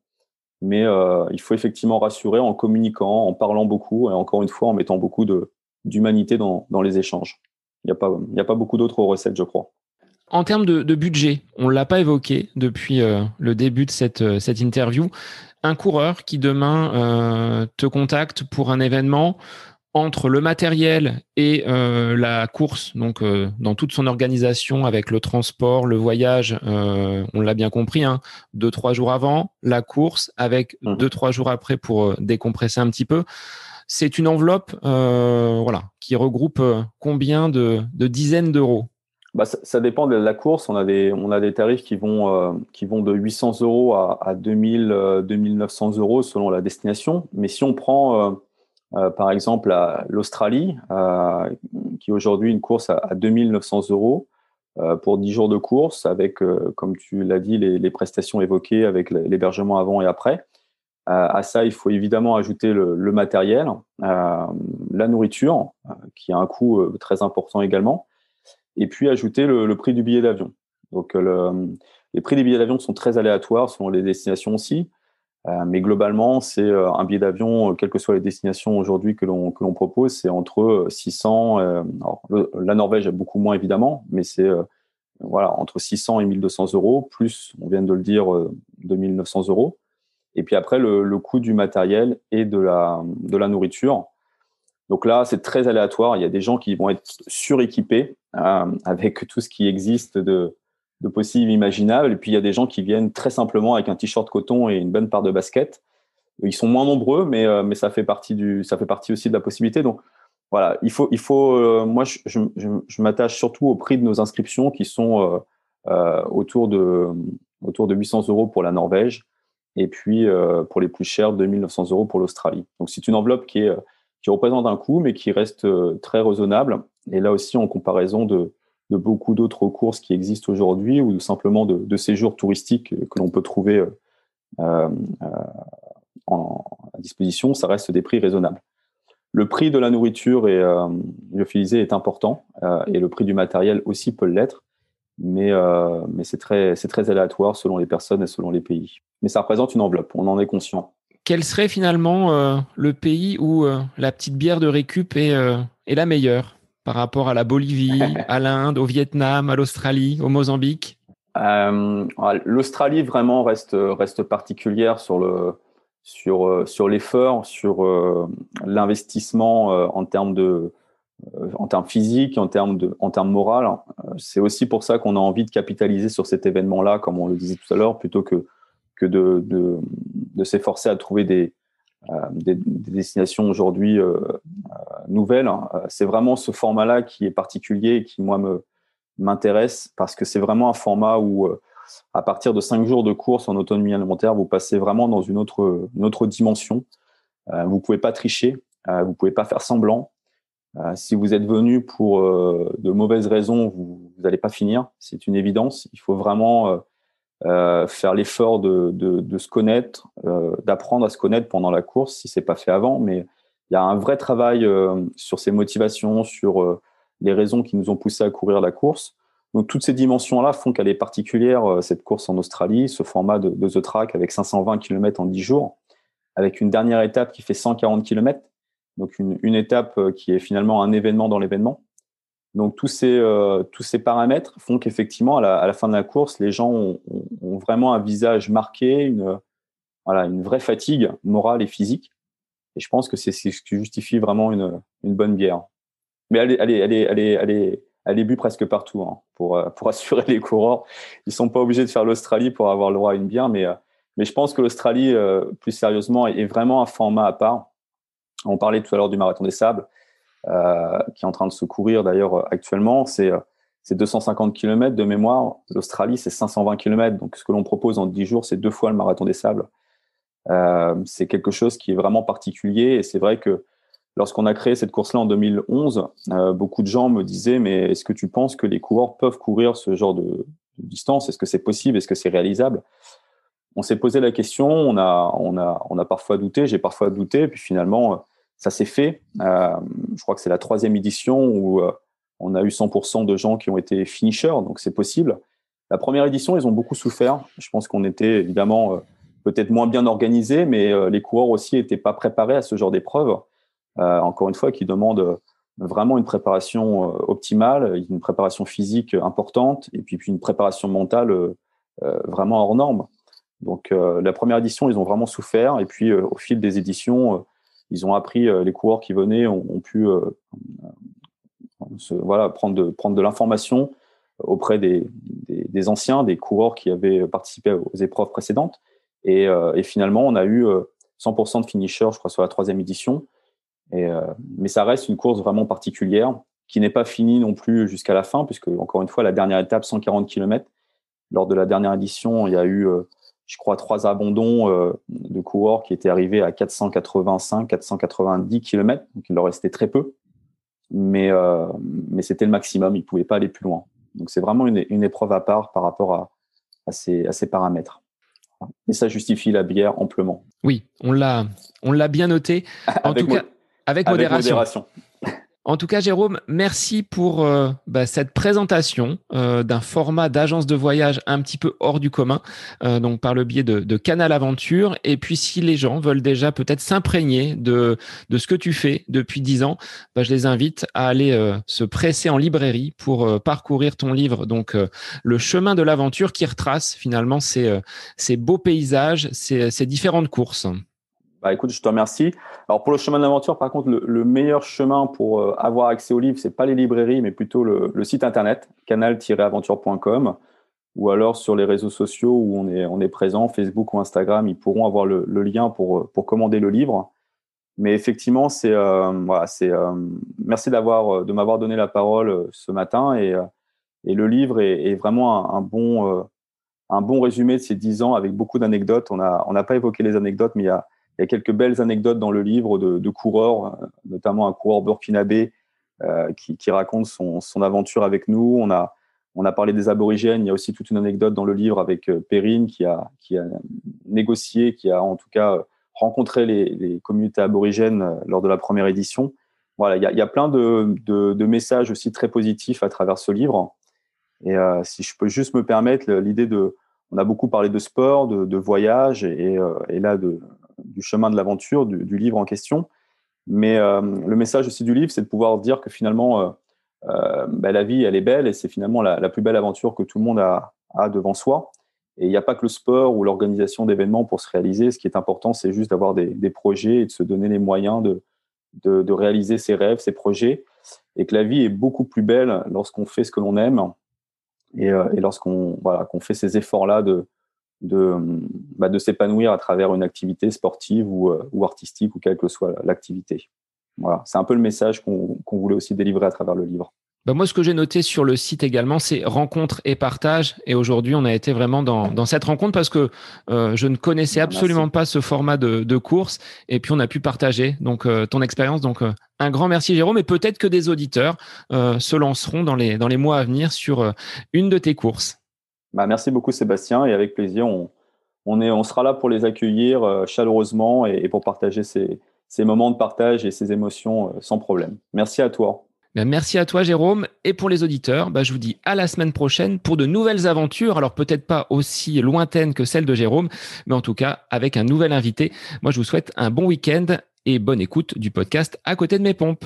mais euh, il faut effectivement rassurer en communiquant, en parlant beaucoup et encore une fois en mettant beaucoup d'humanité dans, dans, les échanges. Il n'y a, a pas beaucoup d'autres recettes, je crois. En termes de, budget, on ne l'a pas évoqué depuis le début de cette, cette interview. Un coureur qui demain te contacte pour un événement, entre le matériel et euh, la course, donc euh, dans toute son organisation avec le transport, le voyage, euh, on l'a bien compris, hein, deux trois jours avant, la course avec mmh. deux trois jours après pour décompresser un petit peu. C'est une enveloppe, voilà, qui regroupe combien de, dizaines d'euros bah, ça, dépend de la course. On a des, on a des tarifs qui vont, qui vont de 800 euros à, à 2000, 2900 euros selon la destination. Mais si on prend euh, par exemple, l'Australie, euh, qui est aujourd'hui une course à, 2900 euros euh, pour 10 jours de course, avec, comme tu l'as dit, les, prestations évoquées avec l'hébergement avant et après. à ça, il faut évidemment ajouter le, matériel, la nourriture, qui a un coût très important également, et puis ajouter le, prix du billet d'avion. Donc, les prix des billets d'avion sont très aléatoires selon les destinations aussi. Euh, mais globalement, c'est euh, un billet d'avion, euh, quelles que soient les destinations aujourd'hui que l'on que l'on propose, c'est entre 600. Alors, la Norvège beaucoup moins évidemment, mais c'est voilà entre 600 et 1200 euros plus, on vient de le dire, 2900 euros. Et puis après, le, le, coût du matériel et de la de la nourriture. Donc là, c'est très aléatoire. Il y a des gens qui vont être suréquipés avec tout ce qui existe de de possibles imaginables. Et puis il y a des gens qui viennent très simplement avec un t-shirt coton et une bonne part de basket. Ils sont moins nombreux, mais, euh, ça, fait partie aussi de la possibilité. Donc voilà, il faut, euh, moi je, m'attache surtout au prix de nos inscriptions qui sont euh, autour de autour de 800 euros pour la Norvège, et puis pour les plus chers, 2900 euros pour l'Australie. Donc c'est une enveloppe qui, est, qui représente un coût, mais qui reste très raisonnable. Et là aussi, en comparaison de, beaucoup d'autres courses qui existent aujourd'hui, ou simplement de, séjours touristiques que l'on peut trouver euh, en, à disposition, ça reste des prix raisonnables. Le prix de la nourriture et euh, est important euh, et le prix du matériel aussi peut l'être, mais, euh, c'est très aléatoire selon les personnes et selon les pays. Mais ça représente une enveloppe, on en est conscient. Quel serait finalement euh, le pays où euh, la petite bière de récup est, est la meilleure par rapport à la Bolivie, [LAUGHS] à l'Inde, au Vietnam, à l'Australie, au Mozambique? L'Australie vraiment reste, reste particulière sur le, sur, euh, sur l'effort, sur euh, l'investissement euh, en termes de en termes physiques, en termes de, en termes moral. C'est aussi pour ça qu'on a envie de capitaliser sur cet événement-là, comme on le disait tout à l'heure, plutôt que que de, de, de s'efforcer à trouver des, des, destinations aujourd'hui nouvelles. C'est vraiment ce format-là qui est particulier et qui moi me m'intéresse parce que c'est vraiment un format où à partir de cinq jours de course en autonomie alimentaire, vous passez vraiment dans une autre, une autre dimension. Euh, vous pouvez pas tricher, euh, vous pouvez pas faire semblant. Euh, si vous êtes venu pour euh, de mauvaises raisons, vous n'allez pas finir. C'est une évidence. Il faut vraiment euh, faire l'effort de, de, de, se connaître, d'apprendre à se connaître pendant la course, si c'est pas fait avant. Mais il y a un vrai travail sur ses motivations, sur les raisons qui nous ont poussé à courir la course. Donc toutes ces dimensions-là font qu'elle est particulière, euh, cette course en Australie, ce format de, The Track avec 520 km en 10 jours, avec une dernière étape qui fait 140 km, donc une, une étape euh, qui est finalement un événement dans l'événement. Donc tous ces, euh, tous ces paramètres font qu'effectivement, à la, à la, fin de la course, les gens ont, vraiment un visage marqué, une, voilà, une vraie fatigue morale et physique. Et je pense que c'est ce qui justifie vraiment une, une bonne bière. Mais elle est, elle est, elle est, elle est, elle est bu presque partout hein, pour, euh, pour [LAUGHS] assurer les coureurs. Ils sont pas obligés de faire l'Australie pour avoir le droit à une bière, mais, euh, mais je pense que l'Australie, plus sérieusement, est vraiment un format à part. On parlait tout à l'heure du marathon des sables, qui est en train de se courir d'ailleurs actuellement. C'est c'est 250 km de mémoire. L'Australie, c'est 520 km. Donc, ce que l'on propose en 10 jours, c'est deux fois le marathon des sables. Euh, c'est quelque chose qui est vraiment particulier. Et c'est vrai que Lorsqu'on a créé cette course-là en 2011, euh, beaucoup de gens me disaient mais est-ce que tu penses que les coureurs peuvent courir ce genre de, distance? Est-ce que c'est possible? Est-ce que c'est réalisable? On s'est posé la question, on a, on a, on a parfois douté, j'ai parfois douté, puis finalement euh, ça s'est fait. Euh, je crois que c'est la troisième édition où euh, on a eu 100% de gens qui ont été finishers, donc c'est possible. La première édition, ils ont beaucoup souffert. Je pense qu'on était évidemment euh, peut-être moins bien organisés, mais les coureurs aussi n'étaient pas préparés à ce genre d'épreuve. Encore une fois, qui demande vraiment une préparation optimale, une préparation physique importante et puis une préparation mentale vraiment hors norme. Donc la première édition, ils ont vraiment souffert et puis au fil des éditions, ils ont appris, les coureurs qui venaient ont, pu se, voilà, prendre de, prendre de l'information auprès des, des, anciens, des coureurs qui avaient participé aux épreuves précédentes. Et, finalement, on a eu 100% de finishers, je crois, sur la troisième édition. Euh, mais ça reste une course vraiment particulière qui n'est pas finie non plus jusqu'à la fin, puisque encore une fois, la dernière étape, 140 km. Lors de la dernière édition, il y a eu, euh, je crois, trois abandons euh, de coureurs qui étaient arrivés à 485, 490 km. Donc il leur restait très peu, mais mais c'était le maximum. Ils pouvaient pas aller plus loin. Donc c'est vraiment une, une, épreuve à part par rapport à, à ces, à ces paramètres. Et ça justifie la bière amplement. Oui, on l'a, on l'a bien noté. En tout cas, avec, modération. En tout cas, Jérôme, merci pour euh, bah, cette présentation euh, d'un format d'agence de voyage un petit peu hors du commun, euh, donc par le biais de, Canal Aventure. Et puis, si les gens veulent déjà peut-être s'imprégner de, ce que tu fais depuis dix ans, bah, je les invite à aller se presser en librairie pour parcourir ton livre, donc le chemin de l'aventure qui retrace finalement ces, beaux paysages, ces différentes courses. Bah, écoute, je te remercie. Alors pour le chemin d'aventure, par contre, le, meilleur chemin pour euh, avoir accès au livre, c'est pas les librairies, mais plutôt le, site internet canal-aventure.com ou alors sur les réseaux sociaux où on est, on est présent, Facebook ou Instagram, ils pourront avoir le, lien pour, pour commander le livre. Mais effectivement, c'est euh, voilà, euh, merci de m'avoir donné la parole ce matin et, et le livre est, vraiment un, bon un bon résumé de ces dix ans avec beaucoup d'anecdotes. On n'a on n'a pas évoqué les anecdotes, mais il y a, il y a quelques belles anecdotes dans le livre de, coureurs, notamment un coureur burkinabé euh, qui, raconte son, aventure avec nous. On a, parlé des aborigènes. Il y a aussi toute une anecdote dans le livre avec euh, Perrine qui a, négocié, qui a en tout cas rencontré les, communautés aborigènes euh, lors de la première édition. Voilà, il y a, plein de, messages aussi très positifs à travers ce livre. Et euh, si je peux juste me permettre, l'idée de, on a beaucoup parlé de sport, de, voyage euh, et, là de, du chemin de l'aventure, du, livre en question. Mais euh, le message aussi du livre, c'est de pouvoir dire que finalement, euh, euh, bah, la vie, elle est belle et c'est finalement la, plus belle aventure que tout le monde a, devant soi. Et il n'y a pas que le sport ou l'organisation d'événements pour se réaliser. Ce qui est important, c'est juste d'avoir des, projets et de se donner les moyens de, de, réaliser ses rêves, ses projets. Et que la vie est beaucoup plus belle lorsqu'on fait ce que l'on aime et, et lorsqu'on voilà, qu'on fait ces efforts-là de, de, bah, de s'épanouir à travers une activité sportive ou, euh, ou artistique ou quelle que soit l'activité. Voilà, c'est un peu le message qu'on qu voulait aussi délivrer à travers le livre. Bah moi, ce que j'ai noté sur le site également, c'est rencontre et partage. Et aujourd'hui, on a été vraiment dans, dans cette rencontre parce que euh, je ne connaissais absolument merci. pas ce format de, de, course. Et puis, on a pu partager donc euh, ton expérience. Donc, euh, un grand merci, Jérôme. Et peut-être que des auditeurs se lanceront dans les, dans les mois à venir sur une de tes courses. Bah, merci beaucoup, Sébastien. Et avec plaisir, on, sera là pour les accueillir euh, chaleureusement et, pour partager ces, moments de partage et ces émotions sans problème. Merci à toi. Ben, merci à toi, Jérôme. Et pour les auditeurs, ben, je vous dis à la semaine prochaine pour de nouvelles aventures. Alors peut-être pas aussi lointaines que celles de Jérôme, mais en tout cas avec un nouvel invité. Moi, je vous souhaite un bon week-end et bonne écoute du podcast À côté de mes pompes.